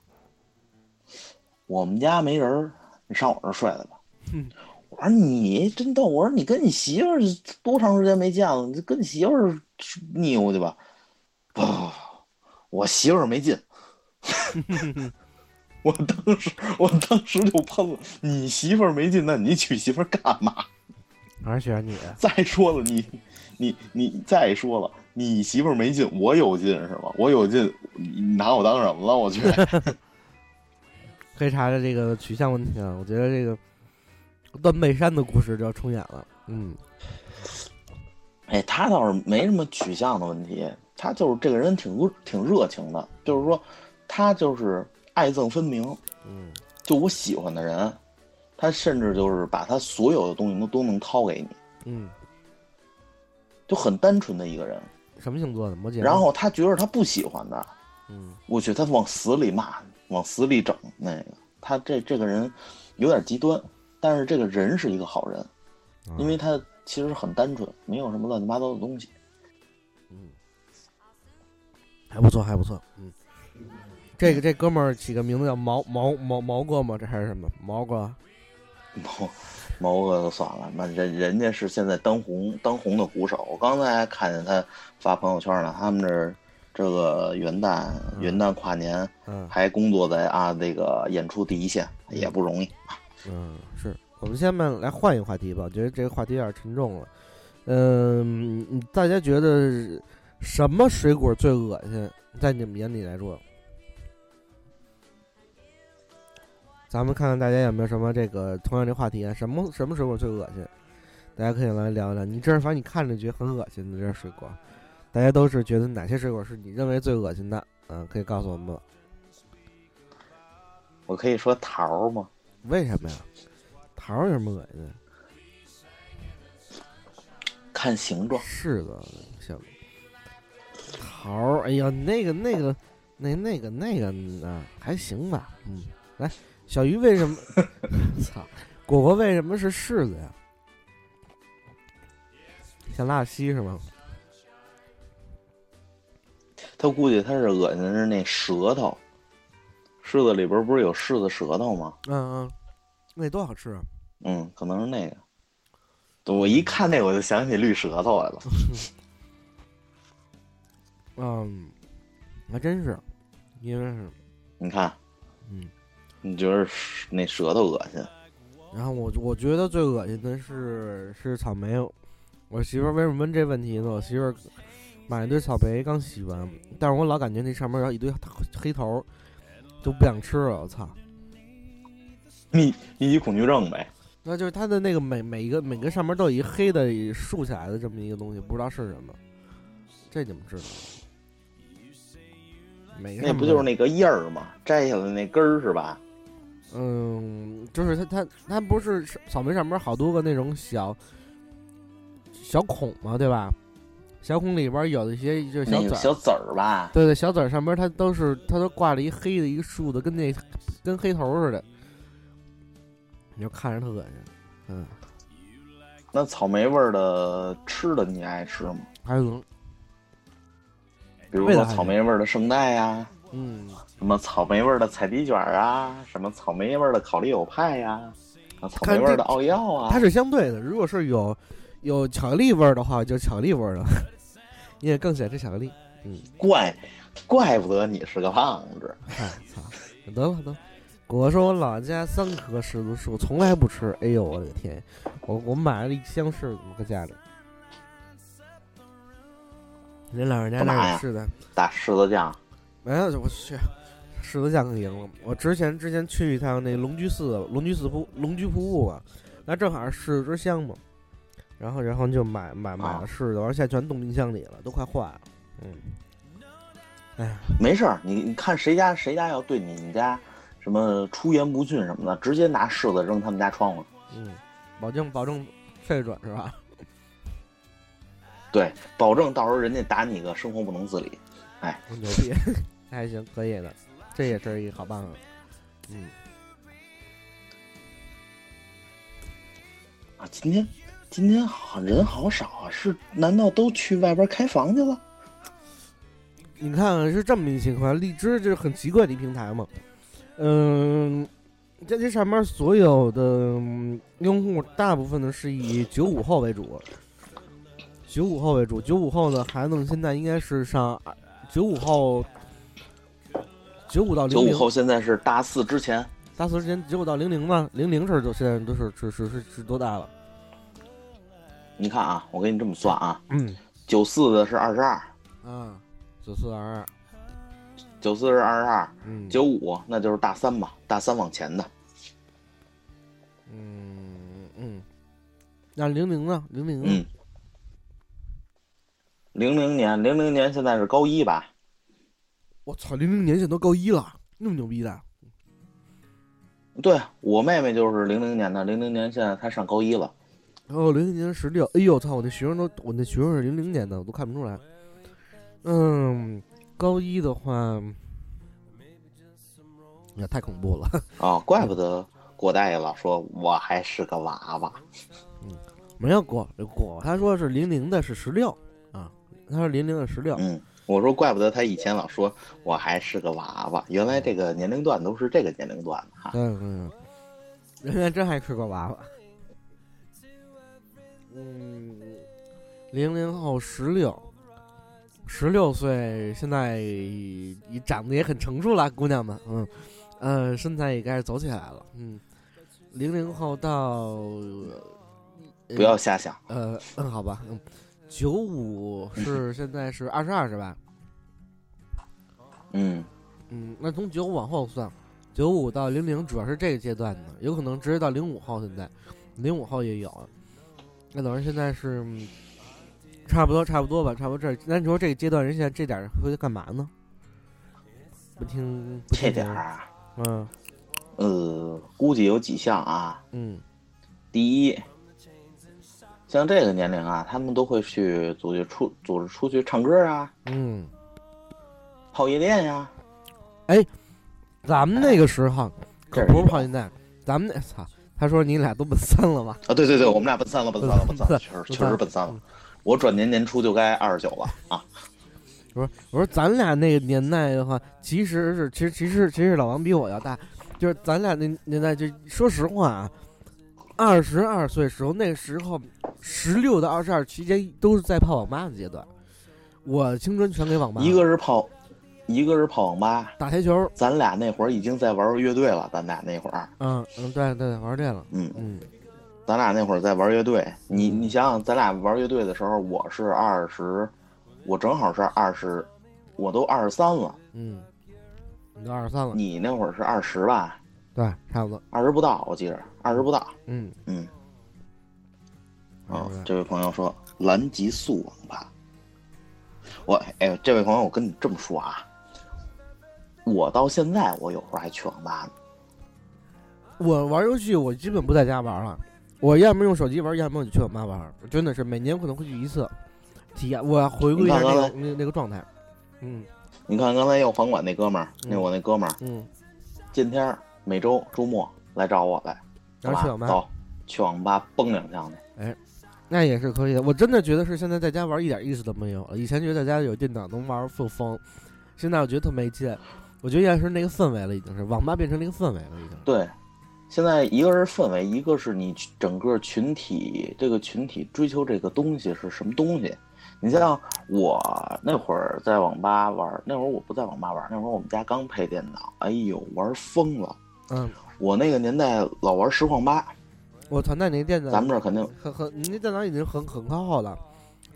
我们家没人，你上我这儿睡来吧。嗯我说你真逗，我说你跟你媳妇儿多长时间没见了，你跟你媳妇儿腻乎去吧。不，我媳妇儿没劲。我当时，我当时就喷了，你媳妇儿没劲，那你娶媳妇儿干嘛？而且你。再说了，你，你，你再说了，你媳妇儿没劲，我有劲是吧？我有劲，你拿我当什么了？我去，可以查查这个取向问题啊，我觉得这个断背山的故事就要重演了。嗯哎，他倒是没什么取向的问题，他就是这个人挺热挺热情的，就是说，他就是爱憎分明。嗯就我喜欢的人，他甚至就是把他所有的东西都都能掏给你，嗯，就很单纯的一个人。什么星座的？摩羯。然后他觉得他不喜欢的，嗯我去，他往死里骂，往死里整那个。他这这个人有点极端，但是这个人是一个好人，啊因为他其实很单纯，没有什么乱七八糟的东西。嗯，还不错，还不错。嗯，这个这哥们儿起个名字叫毛毛毛毛哥吗？这还是什么毛哥？毛毛哥就算了，那人人家是现在当红当红的鼓手。我刚才还看见他发朋友圈呢，他们这这个元旦嗯元旦跨年嗯还工作在啊那个演出第一线，也不容易。嗯，是我们下面来换一个话题吧，我觉得这个话题有点沉重了。嗯，嗯大家觉得什么水果最恶心？在你们眼里来说，咱们看看大家有没有什么这个同样的话题啊？什么什么水果最恶心？大家可以来聊聊。你这儿反正你看着觉得很恶心的这水果，大家都是觉得哪些水果是你认为最恶心的？嗯，可以告诉我们。我可以说桃儿吗？为什么呀？桃儿有什么恶心的？看形状，柿子小桃儿，哎呀，那个那个那那个那个啊，还行吧。嗯，来，小鱼为什么？操，果果为什么是柿子呀？像拉稀是吗？他估计他是恶心的是那舌头。柿子里边不是有柿子舌头吗？嗯嗯，那多好吃啊！嗯，可能是那个。我一看那，我就想起绿舌头来了。嗯，还真是，因为是你看，嗯，你觉得是那舌头恶心？然后我我觉得最恶心的是是草莓。我媳妇儿为什么问这问题呢？我媳妇儿买一堆草莓刚洗完，但是我老感觉那上面有一堆黑头，就不想吃了。我操！密密集恐惧症呗。那就是它的那个每每一个每个上面都有一黑的竖起来的这么一个东西，不知道是什么。这你们知道吗？每个那不就是那个叶儿吗？摘下来那根儿是吧？嗯，就是它它它不是草莓上面好多个那种小小孔嘛，对吧？小孔里边有一些就是小籽儿，小籽儿吧？对对，小籽儿上面它都是它都挂了一黑的一个竖的，跟那跟黑头似的，你就看着特恶心。嗯，那草莓味儿的吃的你爱吃吗？还行。比如草莓味儿的圣代呀，嗯，什么草莓味儿的彩笛卷儿啊，什么草莓味儿的烤里有派呀，啊，草莓味儿的奥药啊。它是相对的。如果是有有巧克力味儿的话，就巧克力味儿的，你也更喜欢吃巧克力。嗯，怪，怪不得你是个胖子。嗨，操，得了得了。我说我老家三棵柿子树，从来不吃。哎呦，我的天！我我买了一箱柿子搁家里。您老人家干嘛呀那是的，打柿子酱，没有，我去，柿子酱可赢了。我之前之前去一趟那龙居寺，龙居寺瀑龙居瀑布啊，那正好是柿子之乡嘛，然后然后就买买买啊了柿子，完了现在全冻冰箱里了，都快坏了。嗯，哎呀，没事儿，你你看谁家谁家要对你们家什么出言不逊什么的，直接拿柿子扔他们家窗户。嗯，保证保证费准是吧？对，保证到时候人家打你个生活不能自理。哎牛逼，还行，可以的，这也是一好办法。嗯，啊，今天今天好人好少啊，是难道都去外边开房去了？你看是这么一情况，荔枝就是很奇怪的一平台嘛。嗯，在这上面所有的嗯用户，大部分呢是以九五后为主，九五后为主。九五后的孩子们现在应该是上九五后，九五到零零九五后现在是大四之前，大四之前九五到零零嘛，零零是就现在都是是是是是多大了？你看啊，我给你这么算啊，嗯九四的是二十二，嗯，九四二二，九四是二十二，嗯九五那就是大三吧，大三往前的。嗯嗯，那零零呢？零零呢？嗯，零零年，零零年现在是高一吧？我操，零零年现在都高一了，那么牛逼的？对我妹妹就是零零年的，零零年现在她上高一了。哦，零零年十六，哎呦，操！我那学生都，我那学生是零零年的，我都看不出来。嗯，高一的话，呀，太恐怖了。啊，怪不得郭大爷老说我还是个娃娃。嗯没有过过，他说是零零的是十六啊，他说零零的十六。嗯，我说怪不得他以前老说我还是个娃娃，原来这个年龄段都是这个年龄段的哈。嗯嗯，原来真还是个娃娃。嗯，零零后十六，十六岁，现在也长得也很成熟了，姑娘们，嗯，呃，身材也开始走起来了，嗯，零零后到，呃不要瞎想，呃，嗯，好吧，嗯，九五是现在是二十二是吧？嗯，嗯，那从九五往后算，九五到零零主要是这个阶段的，有可能直接到零五后。现在，零五后也有，那等于现在是嗯差不多，差不多吧，差不多这。那你说这个阶段人现在这点儿会干嘛呢？不听，不听这点儿啊，嗯呃，估计有几项啊。嗯第一，像这个年龄啊，他们都会去组织出组织出去唱歌啊，嗯，泡夜店呀、哎咱们那个时候可不是泡夜店，咱们那操，他说你俩都奔三了吧？啊，对对对，我们俩奔三了，奔三了，奔三了，确实奔 确实奔三了嗯。我转年年初就该二十九了啊。我说我说咱俩那个年代的话，其实是其实其实其实老王比我要大，就是咱俩那年代就说实话啊，二十二岁时候那时候十六到二十二期间都是在泡网吧的阶段，我青春全给网吧，一个是泡，一个是泡网吧，打台球，咱俩那会儿已经在玩乐队了，咱俩那会儿，嗯嗯对对玩这了，嗯，嗯咱俩那会儿在玩乐队。你你想想，咱俩玩乐队的时候，我是二十，我正好是二十，我都二十三了。嗯，你都二十三了，你那会儿是二十吧？对，差不多，二十不到，我记着二十不到。嗯。嗯，啊嗯，这位朋友说蓝极速网吧。我哎，这位朋友，我跟你这么说啊，我到现在我有时候还去网吧呢。我玩游戏我基本不在家玩了，我要么用手机玩，要么就去网吧玩，真的是每年可能会去一次，体验我要回归一下你看刚才那个那那个状态，嗯。你看刚才要房管那哥们儿，那嗯。我那哥们儿，嗯，今天儿每周周末来找我来，然后去网吧，走，去网吧蹦两枪去。那也是可以的。我真的觉得是现在在家玩一点意思都没有了。以前觉得在家有电脑能玩就疯，现在我觉得特没劲。我觉得也是那个氛围了，已经是网吧变成那个氛围了，已经。对，现在一个是氛围，一个是你整个群体这个群体追求这个东西是什么东西。你像我那会儿在网吧玩，那会儿我不在网吧玩，那会儿我们家刚配电脑，哎呦玩疯了。嗯，我那个年代老玩实况八，我操，那你那电脑咱们这儿肯定很很，你那电脑已经很很靠后了。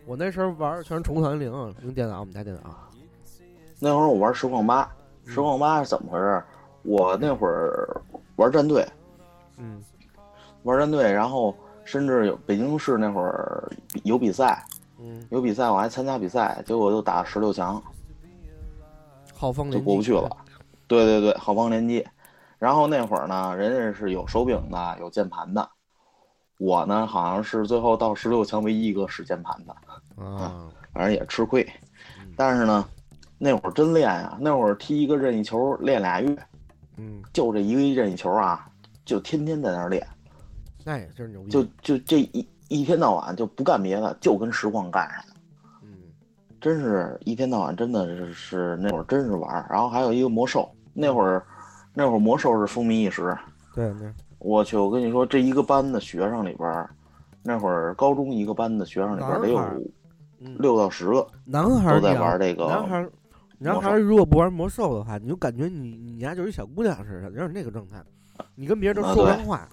我那时候玩儿全是重三零，用电脑，我们家电脑。那会儿我玩实况八，实况八是怎么回事？我那会儿玩战队，嗯玩战队，然后甚至有北京市那会儿有比赛，嗯，有比赛我还参加比赛，结果就打十六强，浩方就过不去了。对对对，好方联机。然后那会儿呢，人家是有手柄的，有键盘的。我呢，好像是最后到十六强唯一一个使键盘的，啊，反正也吃亏嗯。但是呢，那会儿真练啊，那会儿踢一个任意球练俩月，嗯，就这一个任意球啊，就天天在那儿练，那也真牛逼，就就这一一天到晚就不干别的，就跟实况干上。嗯真是一天到晚，真的是是那会儿真是玩儿。然后还有一个魔兽，那会儿那会儿魔兽是风靡一时。对对，我去，我跟你说，这一个班的学生里边儿，那会儿高中一个班的学生里边儿得有六到十个男孩儿都在玩这个男孩儿，男孩儿如果不玩魔兽的话，你就感觉你你家就是一小姑娘似的，有点那个状态，你跟别人都说不上话。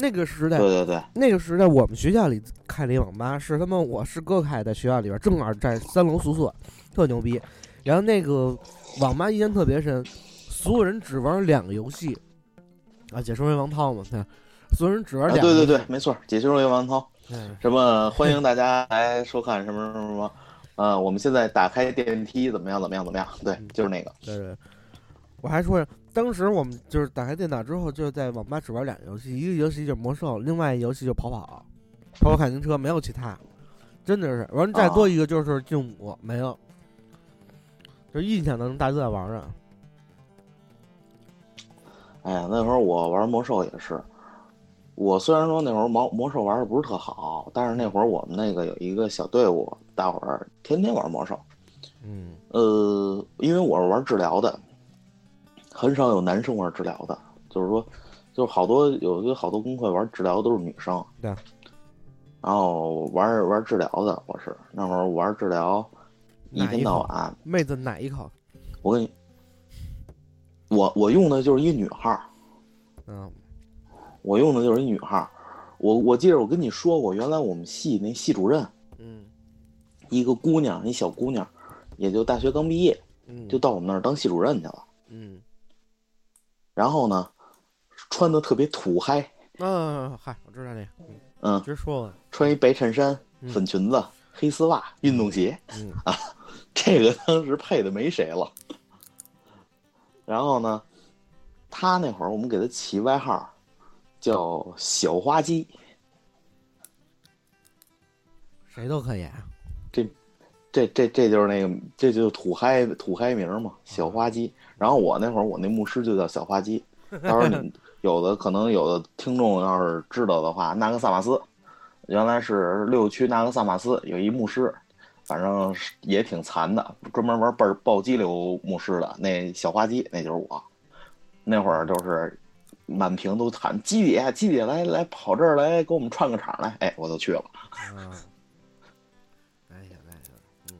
那个时代对，对对，那个时代，我们学校里开了一网吧，是他妈我师哥开的，学校里边正好在三楼宿舍，特牛逼。然后那个网吧印象特别深，所有人只玩两个游戏，啊，解说员王涛嘛，看，所有人只玩啊，两个、对对对，，没错，解说员王涛。嗯，什么欢迎大家来收看什么什么什么，呃，我们现在打开电梯怎么样怎么样怎么样？对，就是那个。对对。我还说，当时我们就是打开电脑之后，就在网吧只玩两个游戏，一个游戏就是魔兽，另外一个游戏就跑跑，跑跑卡丁车，没有其他，真的是。完了再多一个就是劲舞，没有，就印象当中大家都在玩啊。哎呀，那会儿我玩魔兽也是，我虽然说那会儿魔魔兽玩的不是特好，但是那会儿我们那个有一个小队伍，大伙儿天天玩魔兽。嗯呃，因为我是玩治疗的，很少有男生玩治疗的，就是说，就是好多有有好多公会玩治疗都是女生。对。然后玩玩治疗的，我是那会儿玩治疗，一天到晚，妹子奶一口，我跟你，我我用的就是一女号，嗯。我用的就是一女号。我我记得我跟你说过，原来我们系那系主任嗯。一个姑娘，一小姑娘，也就大学刚毕业，嗯，就到我们那儿当系主任去了。嗯。然后呢，穿的特别土嗨，啊嗨，我知道那个，嗯。嗯，直说吧，穿一白衬衫、嗯。粉裙子、黑丝袜、运动鞋，嗯。这个当时配的没谁了。然后呢，他那会儿我们给他起外号叫小花鸡，谁都可以啊，这这这就是那个这就是土嗨土嗨名嘛，小花鸡。然后我那会儿我那牧师就叫小花鸡，到时候你有的可能有的听众要是知道的话，纳克萨马斯。原来是六区纳克萨马斯有一牧师，反正是也挺残的，专门玩暴暴击流牧师的那小花鸡，那就是我。那会儿就是满屏都喊鸡姐鸡姐来来跑这儿来给我们串个场来，哎，我就去了。啊，哎呀哎呀，嗯，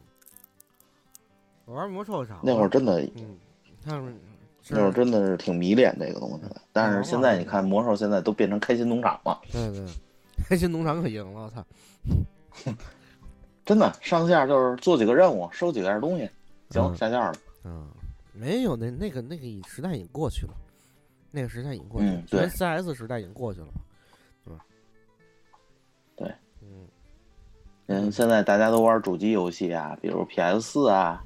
我玩魔兽啥，那会儿真的那会儿真的是挺迷恋这个东西的，但是现在你看魔兽现在都变成开心农场了，对对，开心农场可赢了，我操！真的上线就是做几个任务，收几件东西，行嗯下线了。嗯，没有那那个那个时代已经过去了，那个时代已经过去了嗯，对 CS 时代已经过去了，对吧？对，嗯，嗯，现在大家都玩主机游戏啊，比如 PS 四啊，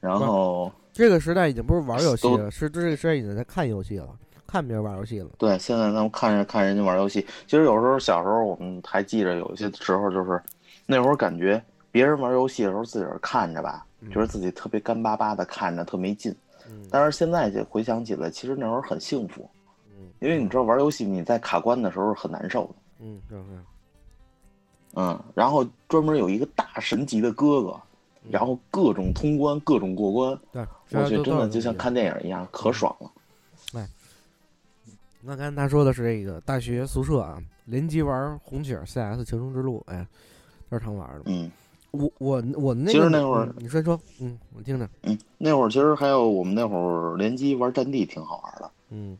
然后这个时代已经不是玩游戏了，是这个时代已经在看游戏了，看别人玩游戏了。对，现在咱们看着看人家玩游戏，其实有时候小时候我们还记着有一些时候就是那会儿感觉别人玩游戏的时候自个儿看着吧，嗯觉得自己特别干巴巴的看着特没劲，嗯但是现在就回想起来，其实那会儿很幸福，嗯因为你知道玩游戏你在卡关的时候是很难受的。嗯，就是嗯，然后专门有一个大神级的哥哥，然后各种通关，各种过关，对，我去，这真的就像看电影一样，可爽了。那刚才他说的是这个大学宿舍啊，联机玩红警 CS 求生之路，哎，这是常玩的。嗯我我我那个，其实那会儿嗯你说说，嗯，我听着，嗯，那会儿其实还有我们那会儿联机玩战地挺好玩的。嗯，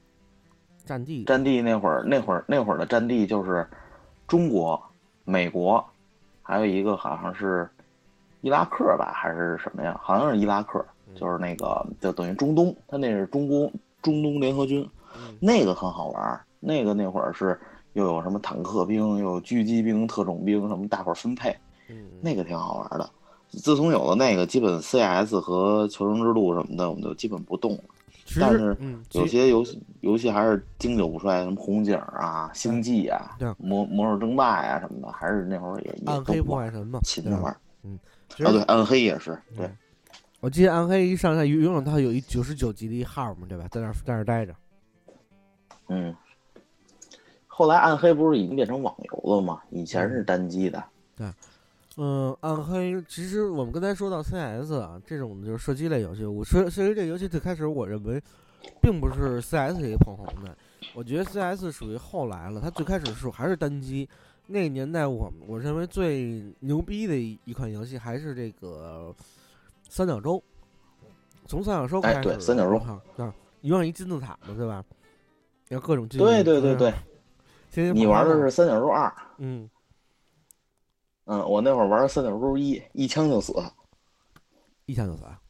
战地，战地那会儿那会儿那会儿的战地就是中国、美国，还有一个好像是伊拉克吧，还是什么呀？好像是伊拉克，就是那个就等于中东，他那是中东中东联合军，嗯那个很好玩儿。那个那会儿是又有什么坦克兵，又有狙击兵、特种兵什么，大伙儿分配，嗯，那个挺好玩的。自从有了那个，基本 CS 和求生之路什么的，我们就基本不动了。但是嗯，有些游戏游戏还是经久不衰，什么红警啊、星际啊、魔魔兽争霸呀、什么的，还是那会儿也也暗黑破坏神嘛，勤着玩。其实啊，对，暗黑也是，对嗯，我记得暗黑一上来永永远它有一九十九级的一号嘛，对吧？在那儿在那儿待着。嗯。后来暗黑不是已经变成网游了吗？以前是单机的。对嗯，暗黑其实我们刚才说到 CS 啊，这种就是射击类游戏，我射射击类游戏最开始我认为并不是 CS 给捧红的，我觉得 CS 属于后来了，它最开始是还是单机。那个年代我我认为最牛逼的一一款游戏还是这个三角洲，从三角洲开哎始，对三角洲啊，一望一金字塔嘛，对吧？要各种技对对对对，你玩的是三角洲二，嗯，嗯，我那会儿玩三角洲一，一枪就死一枪就死啊，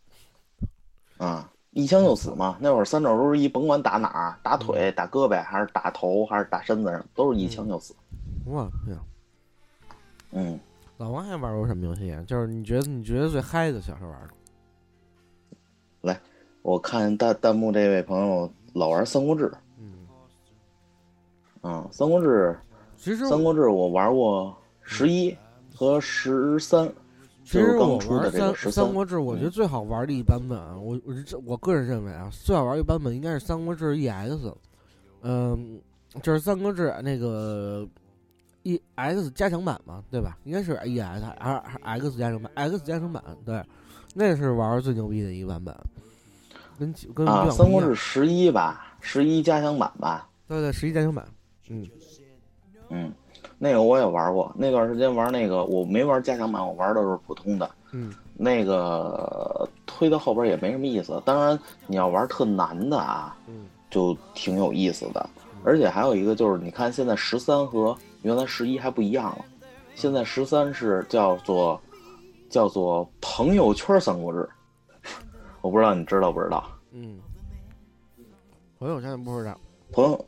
啊，一枪就死嘛。那会儿三角洲一，甭管打哪儿，打腿、打胳膊，还是打头，还是打身子上，都是一枪就死。哇，对啊。嗯，老王还玩过什么游戏啊？就是你觉得你觉得最嗨的小时候玩的？来我看弹弹幕这位朋友老玩《三国志》，嗯，嗯，《三国志》其实《三国志》我玩过十一和十三，其就是实我玩三三。三国志，我觉得最好玩的一版本啊，我我这我个人认为啊，最好玩一版本应该是三国志 EX，嗯，就是三国志那个 EX 加强版嘛，对吧？应该是 EX 还是 X 加强版？X 加强版，对，那是玩儿最牛逼的一个版本，跟跟啊，《三国志》十一吧，十一加强版吧，对对，十一加强版，嗯嗯，那个我也玩过。那段时间玩那个，我没玩加强版，我玩的是普通的。嗯那个推到后边也没什么意思。当然，你要玩特难的啊，嗯就挺有意思的。而且还有一个就是，你看现在十三和原来十一还不一样了。现在十三是叫做叫做朋友圈三国志，我不知道你知道不知道？嗯，朋友现在不知道，朋友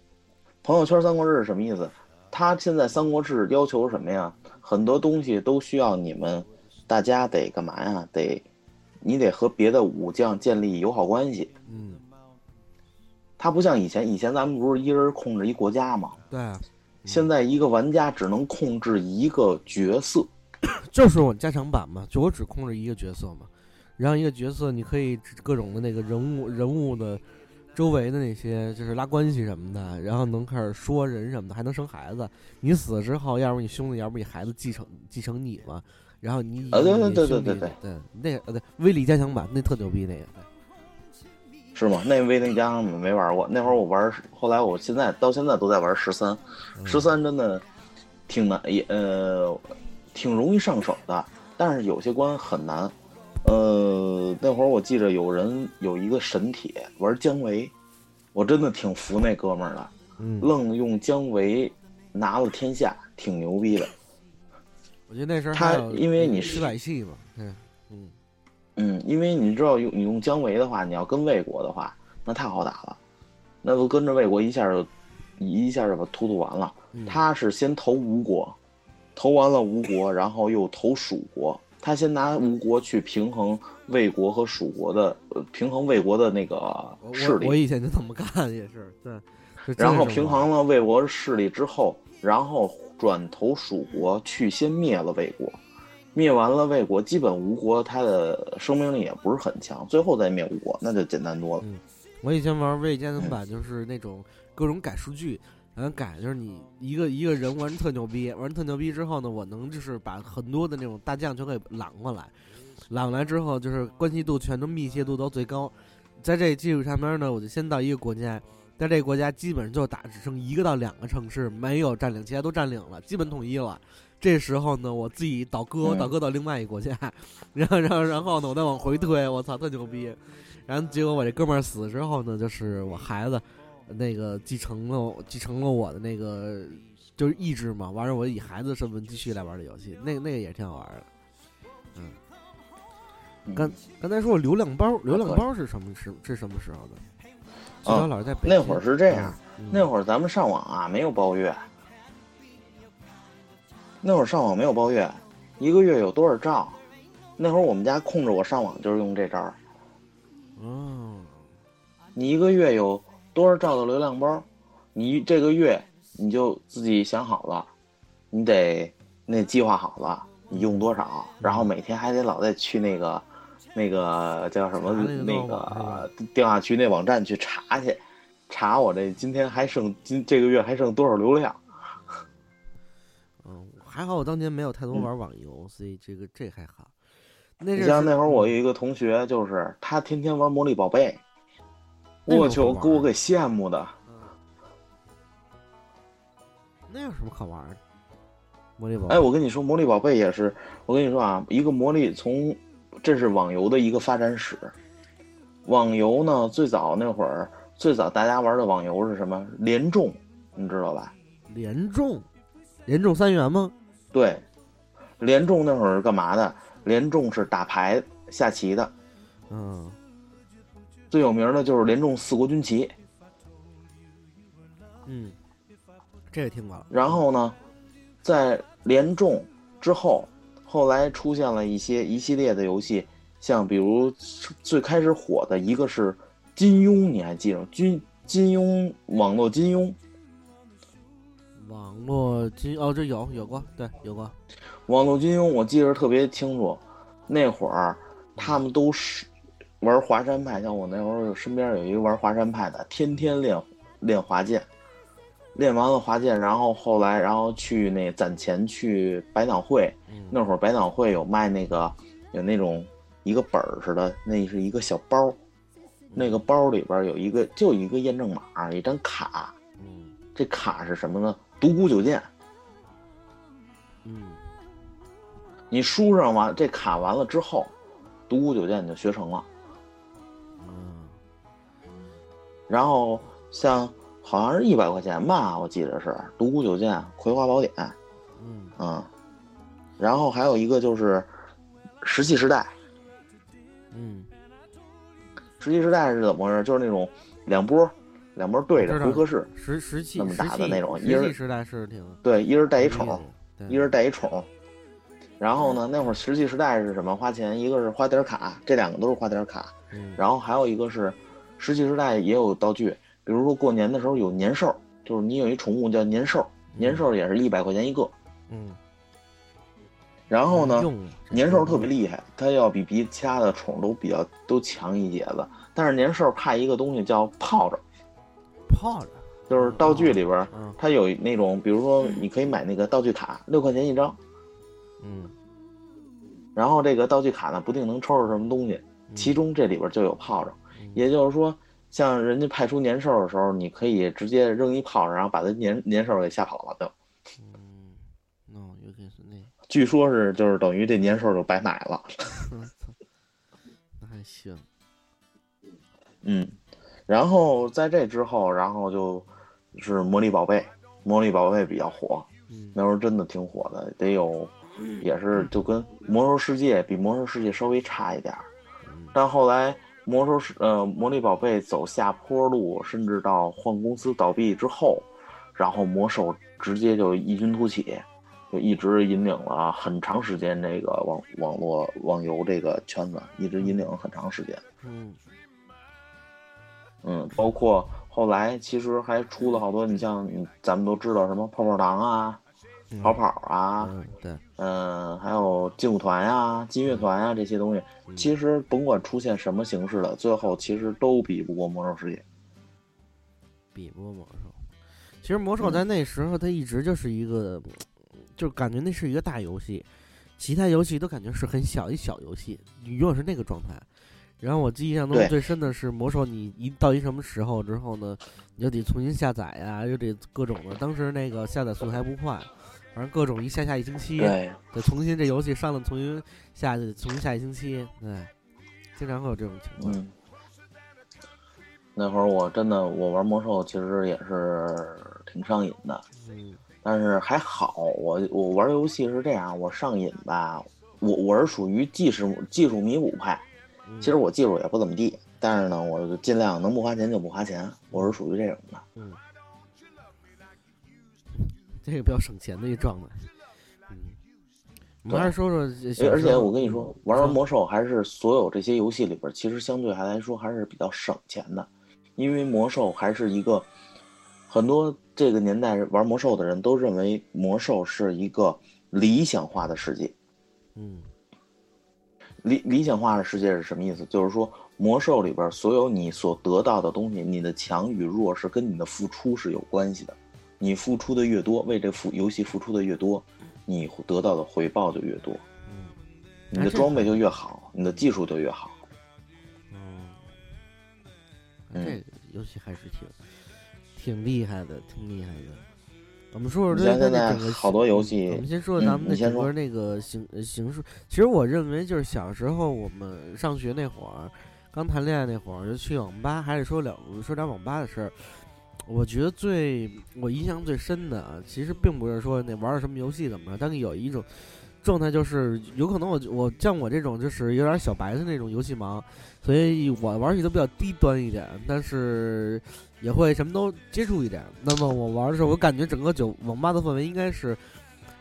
朋友圈三国志是什么意思？他现在三国志要求什么呀？很多东西都需要你们大家得干嘛呀？得你得和别的武将建立友好关系。嗯，他不像以前，以前咱们不是一人控制一国家吗？对啊，现在一个玩家只能控制一个角色。就是我加强版嘛，就我只控制一个角色嘛，然后一个角色你可以各种的那个人物人物的周围的那些就是拉关系什么的，然后能开始说人什么的，还能生孩子。你死了之后，要不你兄弟，要不你孩子继承继承你嘛，然后你以啊对对对对对对对那个呃对威力加强版那特牛逼那个，是吗？那威力加强版没玩过，那会儿我玩，后来我现在到现在都在玩十三，嗯十三真的挺难，也呃挺容易上手的，但是有些关很难。呃，那会儿我记着有人有一个神铁玩姜维，我真的挺服那哥们儿的，嗯，愣用姜维拿了天下，挺牛逼的。我觉得那时候他因为你是百戏嘛，嗯嗯嗯，因为你知道用你用姜维的话，你要跟魏国的话，那太好打了，那都跟着魏国一下就一下就把突突完了。嗯，他是先投吴国，投完了吴国，然后又投蜀国。他先拿吴国去平衡魏国和蜀国的，呃，平衡魏国的那个势力我我，以前就这么干也是，对，然后平衡了魏国势力之后，然后转投蜀国去先灭了魏国，灭完了魏国，基本吴国他的生命力也不是很强，最后再灭吴国，那就简单多了。我以前玩微加嗯强版就是那种各种改数据，然后改就是你一个一个人玩特牛逼，玩特牛逼之后呢，我能就是把很多的那种大将全给揽过来，揽过来之后就是关系度全都密切度都最高，在这基础上面呢，我就先到一个国家，在这个国家基本上就打只剩一个到两个城市没有占领，其他都占领了，基本统一了。这时候呢，我自己倒戈，嗯倒戈到另外一个国家，然后，然后，然后呢，我再往回推，我操，特牛逼！然后结果我这哥们儿死之后呢，就是我孩子那个继承了继承了我的那个就是意志嘛，完了我以孩子的身份继续来玩这游戏，那个那个也挺好玩的。嗯刚刚才说流量包，流量包是什么时是什么时候的？啊最早老师在那会儿是这样，嗯那会儿咱们上网啊没有包月，那会儿上网没有包月，一个月有多少兆？那会儿我们家控制我上网就是用这招儿。哦，你一个月有多少兆的流量包，你这个月你就自己想好了，你得那计划好了，你用多少，然后每天还得老得去那个那个叫什么那个电话局那网站去查去，查我这今天还剩今这个月还剩多少流量。嗯，还好我当年没有太多玩网游，所以这个这还好。那你像那会儿我有一个同学，就是他天天玩魔力宝贝，那我去，给我给羡慕的。那有什么可玩的？魔力宝哎，我跟你说，魔力宝贝也是，我跟你说啊，一个魔力从，这是网游的一个发展史。网游呢，最早那会儿，最早大家玩的网游是什么？联众，你知道吧？联众，联众三元吗？对，联众那会儿是干嘛的？联众是打牌、下棋的，嗯，最有名的就是联众四国军旗。嗯，这个听过了。然后呢，在联众之后，后来出现了一些一系列的游戏，像比如最开始火的一个是金庸，你还记得吗？金金庸网络金庸，网络金哦，这有有过，对，有过。网络金庸我记得特别清楚，那会儿他们都是玩华山派，像我那会儿身边有一个玩华山派的，天天练练华剑，练完了华剑，然后后来然后去那攒钱去百脑汇，嗯，那会儿百脑汇有卖那个有那种一个本儿似的，那是一个小包，那个包里边有一个就一个验证码，一张卡，嗯这卡是什么呢？独孤九剑。嗯你输上完这卡完了之后，独孤九剑你就学成了。然后像好像是一百块钱吧，我记得是独孤九剑、葵花宝典，嗯嗯，然后还有一个就是石器时代。嗯，石器时代是怎么回事？就是那种两波两波对着回合式，石石器那么打的那种一人石器时代是挺对，一人带一宠，一人带一宠。然后呢，那会儿石器时代是什么？花钱，一个是花点卡，这两个都是花点卡。嗯然后还有一个是，石器时代也有道具，比如说过年的时候有年兽，就是你有一宠物叫年兽，年兽也是一百块钱一个。嗯，然后呢，年兽特别厉害，它要比比其他的宠都比较都强一截子。但是年兽怕一个东西叫炮着，炮着，就是道具里边它有那种，比如说你可以买那个道具卡，六块钱一张，嗯，然后这个道具卡呢不定能抽着什么东西，嗯其中这里边就有炮仗，嗯也就是说，像人家派出年兽的时候，你可以直接扔一炮，然后把他年年兽给吓跑了。就嗯，那，有点是那，据说是就是等于这年兽就白买了。那还行，嗯，然后在这之后，然后就是魔力宝贝，魔力宝贝比较火，嗯那时候真的挺火的，得有，也是就跟魔兽世界比魔兽世界稍微差一点但后来魔兽是呃魔力宝贝走下坡路，甚至到换公司倒闭之后，然后魔兽直接就异军突起，就一直引领了很长时间这个网网络网游这个圈子，一直引领了很长时间。嗯嗯，包括后来其实还出了好多，你像咱们都知道什么泡泡糖啊、嗯跑跑啊，嗯，对，嗯，还有劲舞团呀、劲乐团呀这些东西，嗯其实甭管出现什么形式的，最后其实都比不过魔兽世界。比不过魔兽。其实魔兽嗯在那时候它一直就是一个，就感觉那是一个大游戏，其他游戏都感觉是很小一小游戏，你永远是那个状态。然后我记忆当中最深的是魔兽，你一到一什么时候之后呢，你就得重新下载呀、又得各种的。当时那个下载速度还不快，反正各种一下下一星期，对，得重新这游戏上了重新下，去重新下一星期，对，经常会有这种情况。嗯，那会儿我真的我玩魔兽其实也是挺上瘾的，嗯但是还好，我我玩游戏是这样，我上瘾吧，我我是属于技术技术弥补派。嗯其实我技术也不怎么地，但是呢，我就尽量能不花钱就不花钱，我是属于这种的。嗯，这个比较省钱的一状态。嗯，我们还是说说。而且我跟你说，玩玩说魔兽还是所有这些游戏里边，其实相对还来说还是比较省钱的，因为魔兽还是一个很多这个年代玩魔兽的人都认为魔兽是一个理想化的世界。嗯理理想化的世界是什么意思？就是说魔兽里边所有你所得到的东西，你的强与弱是跟你的付出是有关系的。你付出的越多，为这付游戏付出的越多，你得到的回报就越多，嗯你的装备就越好，你的技术就越好。哦，嗯这个游戏还是挺挺厉害的，挺厉害的。我们说说这个整个好多游戏我们先说说嗯咱们的整个那个形呃形式。其实我认为，就是小时候我们上学那会儿，刚谈恋爱那会儿，就去网吧，还是说两说点网吧的事儿。我觉得最我印象最深的啊，其实并不是说那玩儿什么游戏怎么着，但是有一种状态就是，有可能我我像我这种就是有点小白的那种游戏盲，所以我玩儿起都比较低端一点，但是也会什么都接触一点。那么我玩的时候，我感觉整个酒网吧的氛围应该是，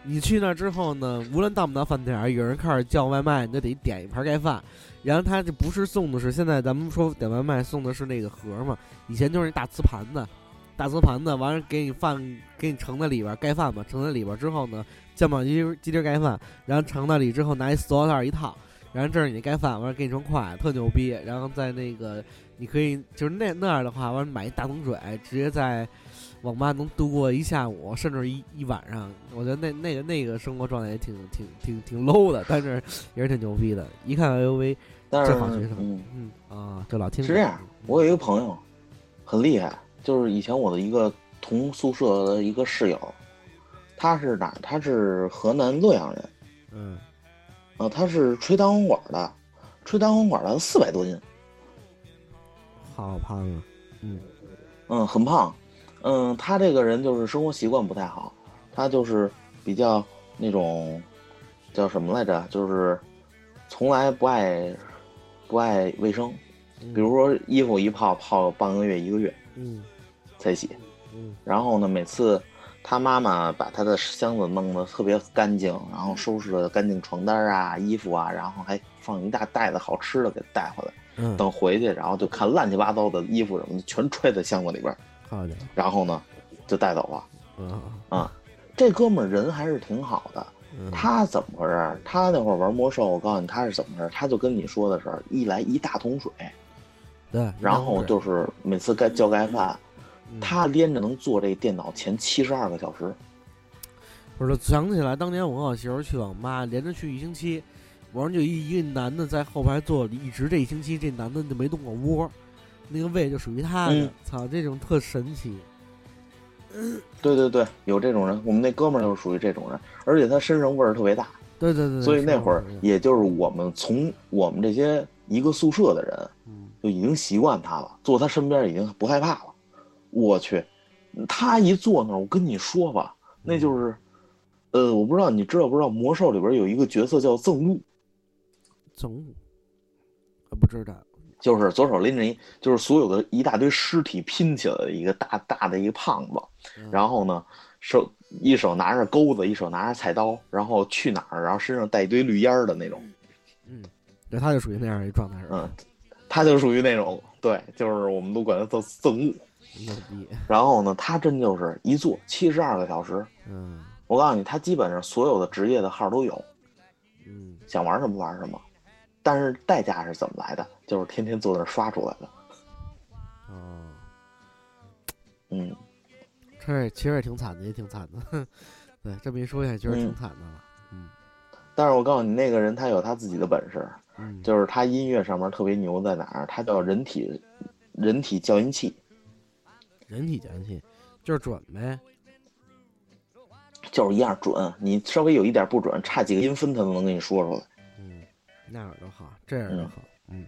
你去那之后呢，无论到不到饭点儿，有人开始叫外卖，你就得点一盘盖饭。然后他这不是送的是现在咱们说点外卖送的是那个盒嘛，以前就是那大瓷盘子，大瓷盘子完了给你饭给你盛在里边儿盖饭嘛，盛在里边儿之后呢，酱爆鸡丁鸡丁盖饭，然后盛那里之后拿一塑料袋一套，然后这是你的盖饭，完了给你成筷，特牛逼。然后在那个你可以就是那那样的话，完了买一大桶水，直接在网吧能度过一下午，甚至一一晚上。我觉得那那个那个生活状态也挺挺挺挺 low 的，但是也是挺牛逼的。一看 L V，但是这好学生，嗯，嗯啊，这老听是这样，我有一个朋友很厉害，就是以前我的一个同宿舍的一个室友，他是哪儿？他是河南洛阳人，嗯。啊，他是吹单簧管的，吹单簧管的四百多斤，好胖啊，嗯嗯，很胖，嗯，他这个人就是生活习惯不太好，他就是比较那种叫什么来着，就是从来不爱不爱卫生，嗯，比如说衣服一泡泡半个月一个月嗯才洗，嗯然后呢，每次他妈妈把他的箱子弄得特别干净，然后收拾的干净床单啊、衣服啊，然后还放一大袋子好吃的给带回来。嗯，等回去，然后就看乱七八糟的衣服什么的全揣在箱子里边，好家伙，然后呢就带走了。嗯啊，这哥们儿人还是挺好的。嗯，他怎么回事？他那会儿玩魔兽，我告诉你他是怎么回事。他就跟你说的时候，一来一大桶水，对，然后就是每次该叫盖饭，嗯他连着能坐这电脑前七十二个小时。我说想起来，当年我跟我媳妇儿去网吧，连着去一星期，完了就一一个男的在后排坐着，一直这一星期这男的就没动过窝，那个位就属于他的嗯，操、这种特神奇。对对对，有这种人，我们那哥们儿就是属于这种人，而且他身上味儿特别大，对对对，所以那会儿也就是我们从我们这些一个宿舍的人嗯就已经习惯他了，坐他身边已经不害怕了。我去，他一坐那儿，我跟你说吧，那就是，呃，我不知道你知道不知道，魔兽里边有一个角色叫憎恶，憎恶，呃不知道，就是左手拎着一，就是所有的一大堆尸体拼起来的一个大大的一个胖子，嗯。然后呢，手一手拿着钩子，一手拿着菜刀，然后去哪儿，然后身上带一堆绿烟儿的那种，嗯，那，他就属于那样一状态是吧？嗯，他就属于那种，对，就是我们都管他叫憎恶。牛逼，然后呢，他真就是一坐七十二个小时。嗯我告诉你，他基本上所有的职业的号都有，嗯，想玩什么玩什么。但是代价是怎么来的？就是天天坐那儿刷出来的。哦，嗯，这其实也挺惨的，也挺惨的。对，这么一说起来，确实挺嗯惨的了。嗯但是我告诉你，那个人他有他自己的本事，嗯，就是他音乐上面特别牛在哪儿？他叫人体人体校音器，人体讲器就是准呗。就是一样准。你稍微有一点不准，差几个音分他都能给你说出来，嗯，那样就好，这样都嗯好。嗯，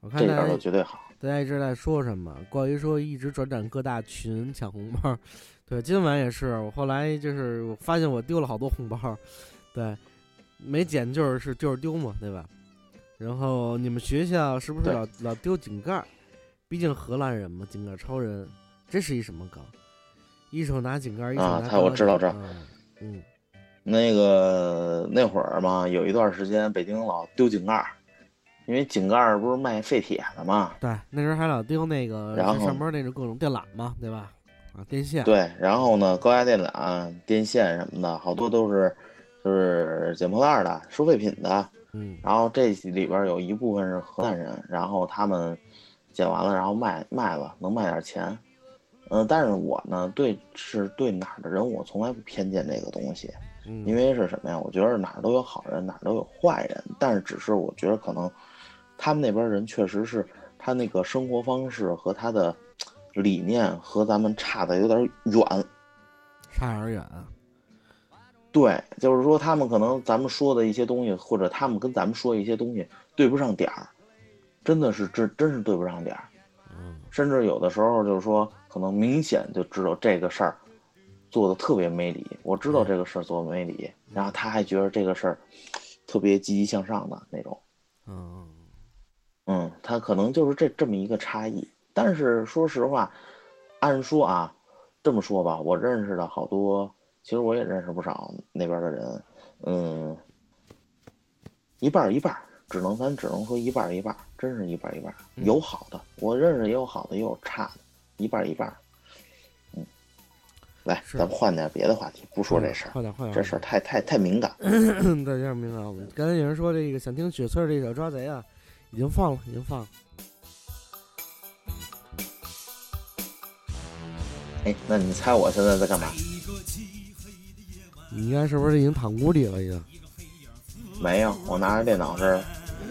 我看这点大家就绝对好。大家一直在说什么？关于说一直转转各大群抢红包，对，今晚也是。我后来就是我发现我丢了好多红包，对，没捡就是是就是丢嘛，对吧？然后你们学校是不是老老丢井盖儿？毕竟荷兰人嘛，井盖超人，这是一什么梗？一手拿井盖儿，一手拿啊他我知道这嗯嗯那个那会儿嘛，有一段时间北京老丢井盖儿，因为井盖儿不是卖废铁的嘛，对，那时候还老丢那个然后上边那种各种电缆嘛，对吧？啊，电线。对，然后呢，高压电缆、电线什么的，好多都是就是捡破烂儿的、收废品的。嗯然后这里边有一部分是河南人，然后他们捡完了，然后卖卖了，能卖点钱。嗯、但是我呢，对是对哪儿的人，我从来不偏见这个东西，嗯，因为是什么呀？我觉得哪儿都有好人，哪儿都有坏人，但是只是我觉得可能他们那边人确实是他那个生活方式和他的理念和咱们差的有点远。差点远。对，就是说他们可能咱们说的一些东西，或者他们跟咱们说一些东西对不上点儿，真的是真真是对不上点儿。嗯甚至有的时候就是说，可能明显就知道这个事儿做的特别没理，我知道这个事儿做的没理，然后他还觉得这个事儿特别积极向上的那种。嗯嗯，他可能就是这这么一个差异。但是说实话，按说啊，这么说吧，我认识的好多，其实我也认识不少那边的人，嗯，一半一半，只能咱只能说一半一半，真是一半一半有好的，我认识也有好的，也有差的，一半一半。嗯，来，咱们换点别的话题，不说这事儿，换点换点。这事儿太太太敏感。儿大家明白我们刚才有人说这个想听雪翠儿这首《抓贼》啊，已经放了，已经放了。哎，那你猜我现在在干嘛？你应该是不是已经躺屋里了？已经没有，我拿着电脑是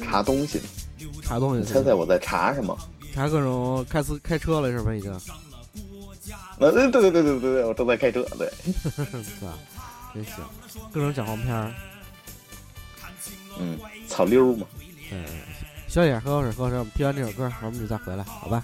查东西。查东西，你猜猜我在查什么？查各种开司开车了是吧？已经，呃，对对对对对对，我正在开车。对，是吧？真行，各种小黄片儿。嗯，草溜嘛。嗯，小野喝口水，喝口水。我们听完这首歌，我们就再回来，好吧？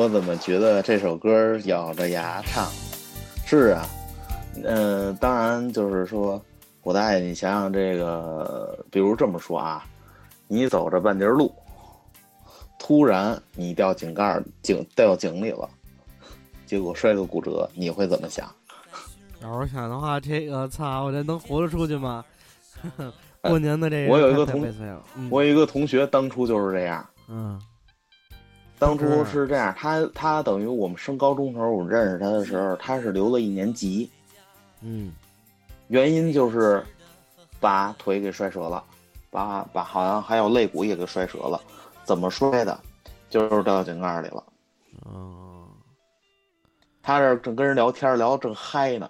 我怎么觉得这首歌咬着牙唱？是啊，嗯、当然就是说，我大爷，你想想这个，比如这么说啊，你走着半截路，突然你掉井盖儿井掉井里了，结果摔个骨折，你会怎么想？要是想的话，这个操，我这能活着出去吗？过年的这个我有一个同我有一个同学当初就是这样，嗯当初是这样，他他等于我们升高中时候，我认识他的时候，他是留了一年级，嗯原因就是把腿给摔折了，把把好像还有肋骨也给摔折了。怎么摔的？就是掉井盖里了。哦，他这正跟人聊天，聊得正嗨呢，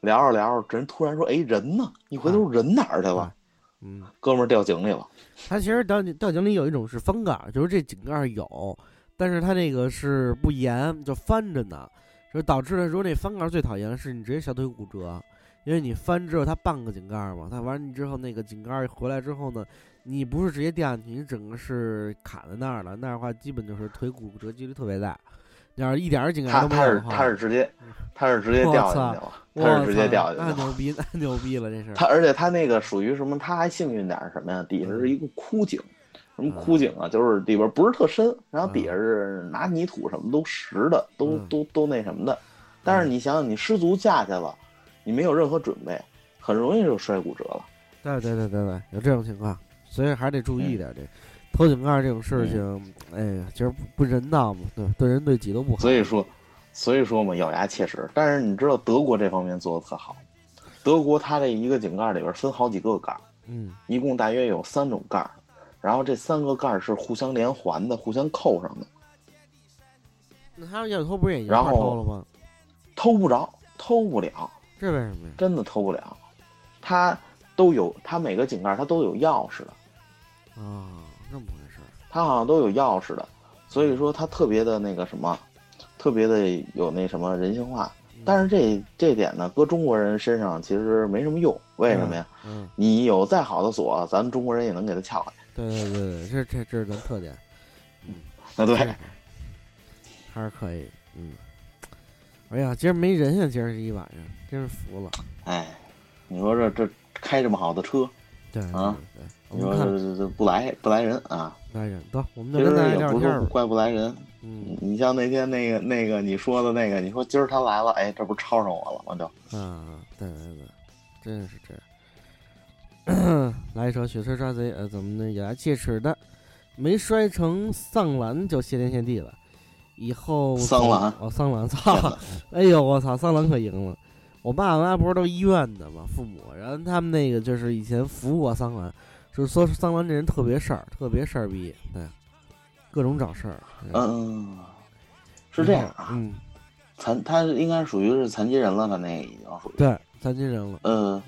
聊着聊着，人突然说：“哎，人呢？一回头人哪儿去了？嗯，哥们儿掉井里了。他其实掉掉井里有一种是翻盖儿，就是这井盖儿有，但是它那个是不严，就翻着呢，就导致了如果那翻盖儿最讨厌的是你直接小腿骨折，因为你翻之后它半个井盖儿嘛，它完你之后那个井盖儿回来之后呢，你不是直接掉下去，你整个是卡在那儿了，那样的话基本就是腿骨折几率特别大。你要是一点儿井盖都没有的话，他是直接他是直接掉下去了，我他是直接掉下去了。那牛逼，那牛逼了，这是。他而且他那个属于什么？他还幸运点儿什么呀？底下是一个枯井，什么枯井啊，就是里边不是特深，然后底下是拿泥土什么都实的，都嗯都都那什么的。但是你想想，你失足下去了，你没有任何准备，很容易就摔骨折了。对对对对对，有这种情况，所以还得注意点这偷井盖这种事情，哎呀，就是不不人道嘛，对对人对己都不好。所以说，所以说嘛，咬牙切齿。但是你知道德国这方面做的特好，德国它这一个井盖里边分好几个盖儿，嗯一共大约有三种盖儿，然后这三个盖儿是互相连环的，互相扣上的，那他要偷不是也一然后块偷了吗？偷不着，偷不了，这为什么呀？真的偷不了。它都有，它每个井盖它都有钥匙的，啊，这么回事儿。它好像都有钥匙的，所以说它特别的那个什么，特别的有那什么人性化。但是这这点呢，搁中国人身上其实没什么用，为什么呀？嗯，你有再好的锁，咱中国人也能给它撬开。对对对对，这这这是咱特点。嗯啊，对，还是可以。嗯，哎呀，今儿没人呀，今儿这一晚上真是服了。哎，你说这这开这么好的车，对啊对对，你说这这这不来不来人啊？来人，走，我们就跟大家聊天吧。怪不来人，嗯你像那天那个那个你说的那个，你说今儿他来了，哎，这不抄上我了吗？就嗯，对对对，真是这样。来一首雪车抓贼，呃，怎么呢？咬牙切齿的，没摔成丧兰就谢天谢地了。以后丧兰哦，丧兰，操！哎呦，我操，丧兰可赢了。我爸我妈不是都医院的嘛，父母，然后他们那个就是以前服过丧兰，就是说桑兰这人特别事儿，特别事儿逼，对，各种找事儿。嗯，是这样啊，嗯，残他应该属于是残疾人了，他那个已经属于。对，残疾人了。呃，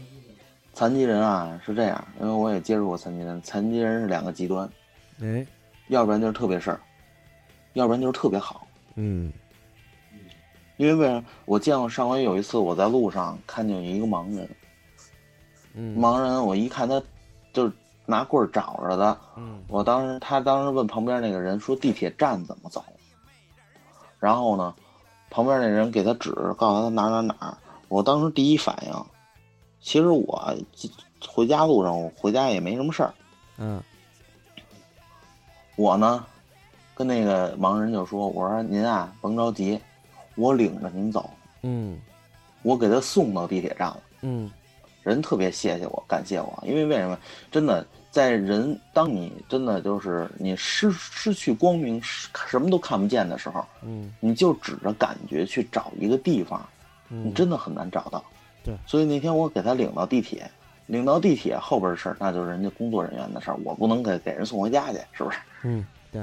残疾人啊是这样，因为我也接触过残疾人，残疾人是两个极端，哎，要不然就是特别事儿，要不然就是特别好。嗯因为为什么？我见过上回有一次我在路上看见有一个盲人，嗯，盲人我一看他就是拿棍儿找着的，嗯我当时他当时问旁边那个人说地铁站怎么走，然后呢，旁边那人给他指，告诉他哪儿哪儿哪儿。我当时第一反应，其实我回家路上我回家也没什么事儿，嗯我呢跟那个盲人就说，我说您啊甭着急，我领着您走，嗯我给他送到地铁站了。嗯人特别谢谢我，感谢我，因为为什么？真的，在人当你真的就是你失失去光明，什么都看不见的时候，嗯你就指着感觉去找一个地方，嗯，你真的很难找到。对。所以那天我给他领到地铁，领到地铁后边的事儿，那就是人家工作人员的事儿，我不能给给人送回家去，是不是？嗯对，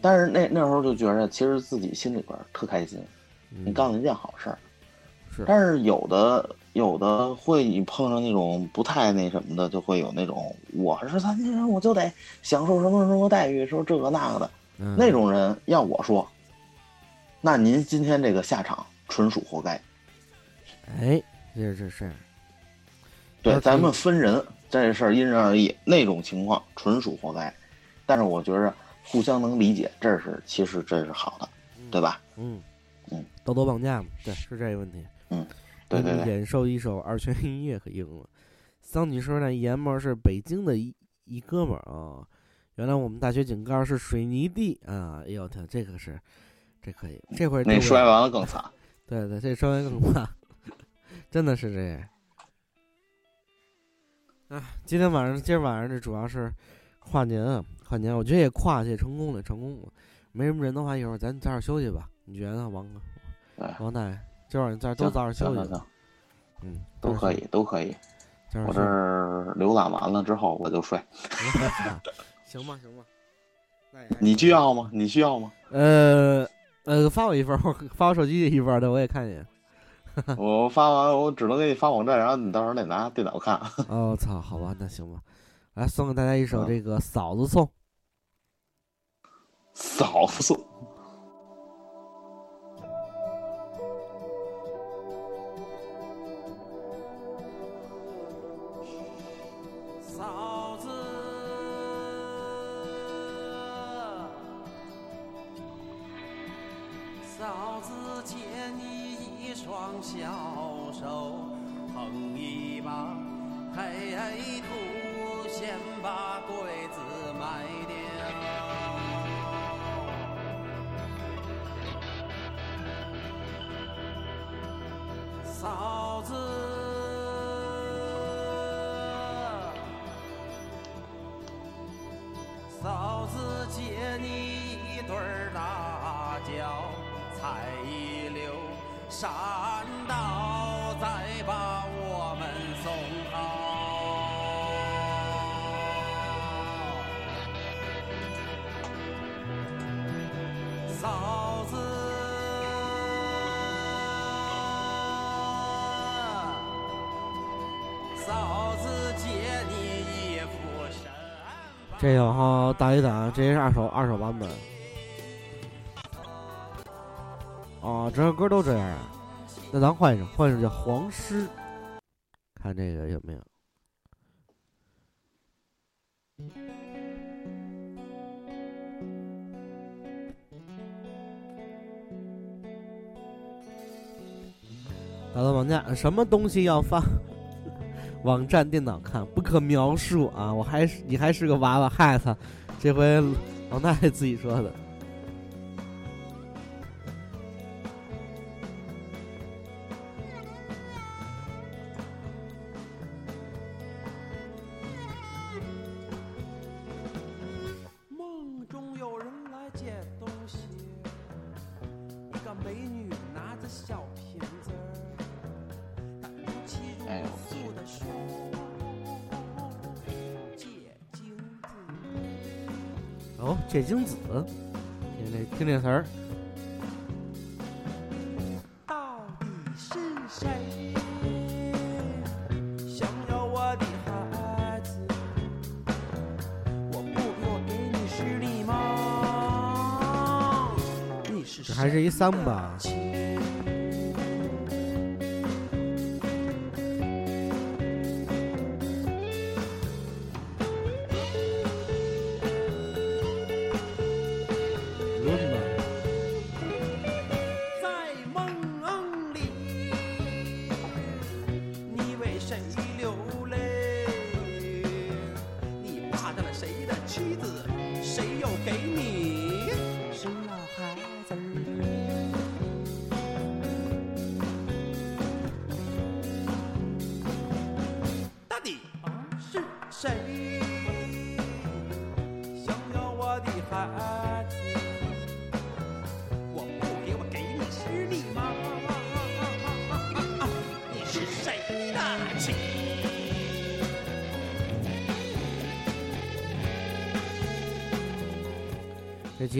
但是那那时候就觉着，其实自己心里边儿特开心，你嗯干了一件好事儿。是。但是有的有的会你碰上那种不太那什么的，就会有那种我是残疾人，我就得享受什么什么待遇，说这个那个的，嗯。那种人要我说，那您今天这个下场纯属活该。哎，这这是对，咱们分人，这事儿因人而异，那种情况纯属活该。但是我觉着互相能理解，这是其实这是好的，对吧？嗯嗯，道德绑架嘛，对，是这个问题。嗯对对对，演奏一首二泉映月可硬了。桑女说那爷们儿是北京的一一哥们儿啊，原来我们大学井盖是水泥地啊，哎呦天，这个是这可以，这会儿那摔完了更惨。对对，这摔完更怕，真的是这样。啊，今天晚上今儿晚上这主要是跨年啊，跨年，我觉得也跨去成功了，成功了。没什么人的话，一会儿咱早点休息吧。你觉得呢，王哥？对，王大爷，今晚咱都行早点休息嗯，都可以，都可以。我这儿浏览完了之后我就睡。行吧，行吧。那需要吗？你需要吗？呃呃，发我一份儿，发我手机里一份儿的，我也看一眼。我发完，我只能给你发网站，然后你到时候得拿电脑看。哦，操，好吧，那行吧。来送给大家一首啊这个嫂子颂。嫂子，哈大一胆，这也是二手二手版本。哦，这首歌都这样啊？那咱换一首，换一首叫《黄狮》，看这个有没有？打到网站，什么东西要发 网站电脑看？不可描述啊！我还是你还是个娃娃，害他！这回王大爷自己说的。这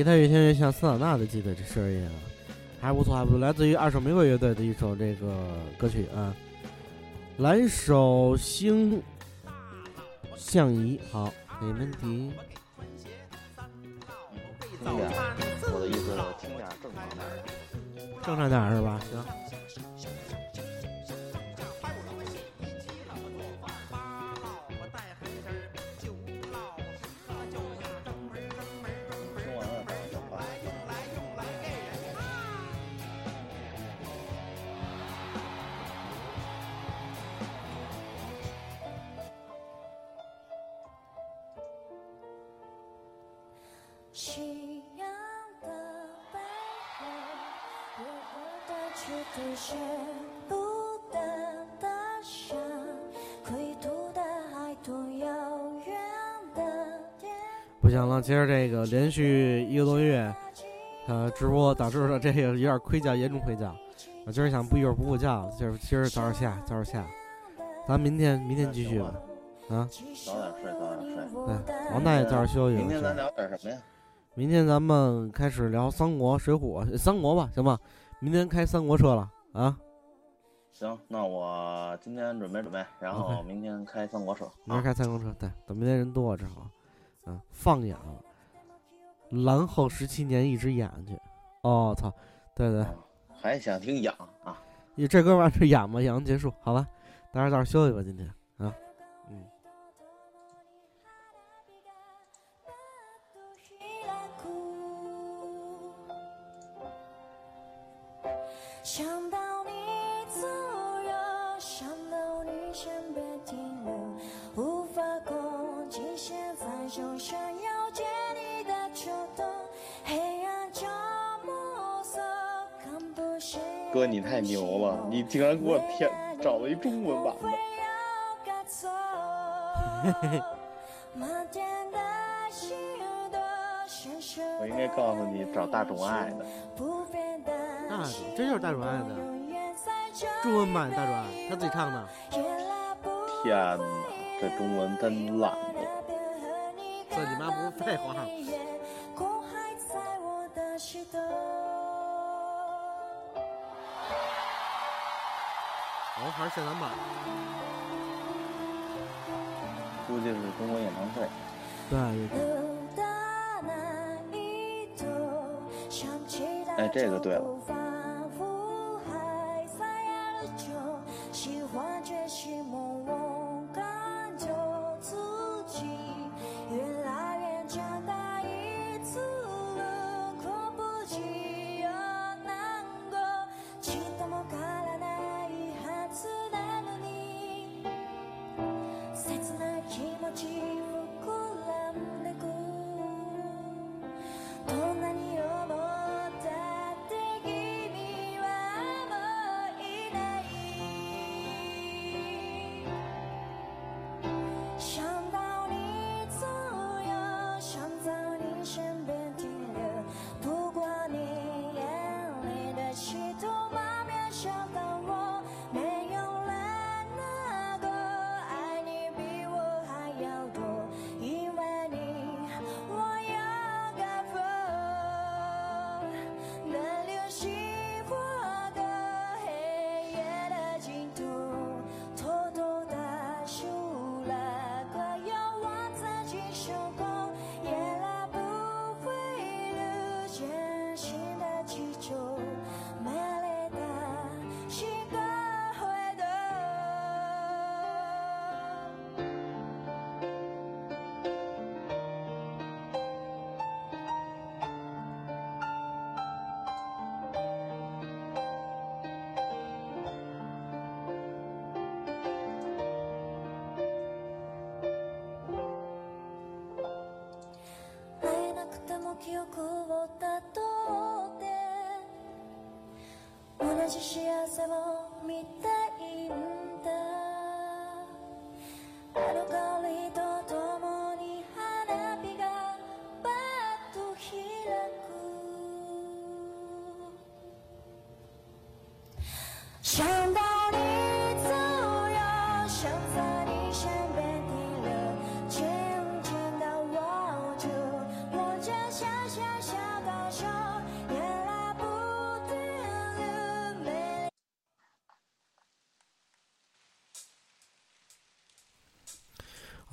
吉他越听越像斯塔纳的记得，这声音啊，还不错，还不错。来自于二手玫瑰乐队的一首这个歌曲啊，蓝手星相宜，好，没问题。不等的想，归途的海多遥远的天。不行了，今儿这个连续一个多月，呃，直播导致了这个有点亏觉，严重亏觉。我今儿想不一会儿不补觉了，今儿今儿早点下，早点下。咱明天明天继续吧，啊，早点睡，早点睡。对，王大爷早点休息。明天咱聊点什么呀？明天咱们开始聊三国、水浒、三国吧，行吧？明天开三国车了啊！行，那我今天准备准备，然后明天开三国车。明儿开三国车，对，等明天人多正好。嗯，放养，蓝后十七年一直演去。哦操，对对，啊还想听养啊？你这哥们儿是养吗？演完结束，好吧？大家早点休息吧，今天太牛了！你竟然给我填找了一中文版的。漫天的星朵我应该告诉你找大众爱的。那这就是大众爱的中文版大众爱，他自己唱的。天哪，这中文真烂的。这你妈不是废话？哦，还是现场版。估计是中国演唱会。对。哎，这个对了。記憶をたどって同じ幸せ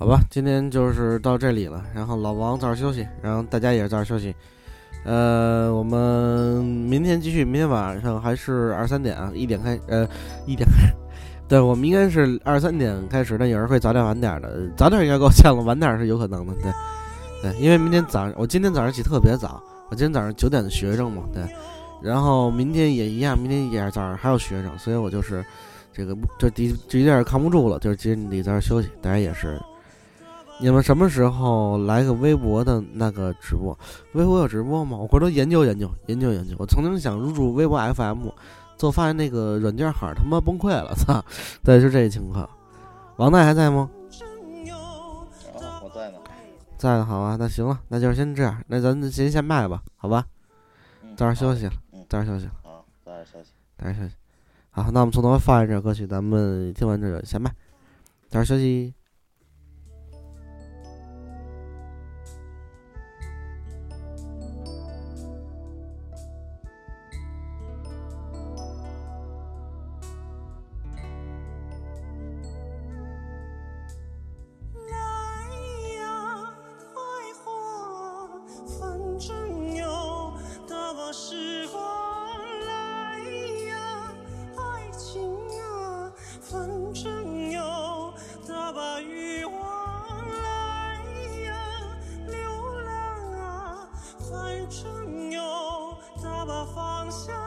好吧，今天就是到这里了。然后老王早点休息，然后大家也早点休息。呃，我们明天继续，明天晚上还是二三点啊，一点开，呃，一点开。对，我们应该是二三点开始，但有人会早点晚点的，早点应该够呛了，晚点是有可能的。对，对，因为明天早上我今天早上起特别早，我今天早上九点的学生嘛，对，然后明天也一样，明天也是早上还有学生，所以我就是这个这的这有点扛不住了，就是今天得早点休息，大家也是。你们什么时候来个微博的那个直播？微博有直播吗？我回头研究研究，研究研究。我曾经想入驻微博 FM，最后发现那个软件号他妈崩溃了，操！对，就这个情况。王奈还在吗？啊，我在呢。在的，好啊，那行了，那就先这样，那咱先先卖吧，好吧？嗯早点休息了，嗯，早点休息了，好，早点休息。早点休息。好，那我们从头放一首歌曲，咱们听完这首先卖，早点休息。反正有大把欲望。来呀，流浪啊，反正有大把方向。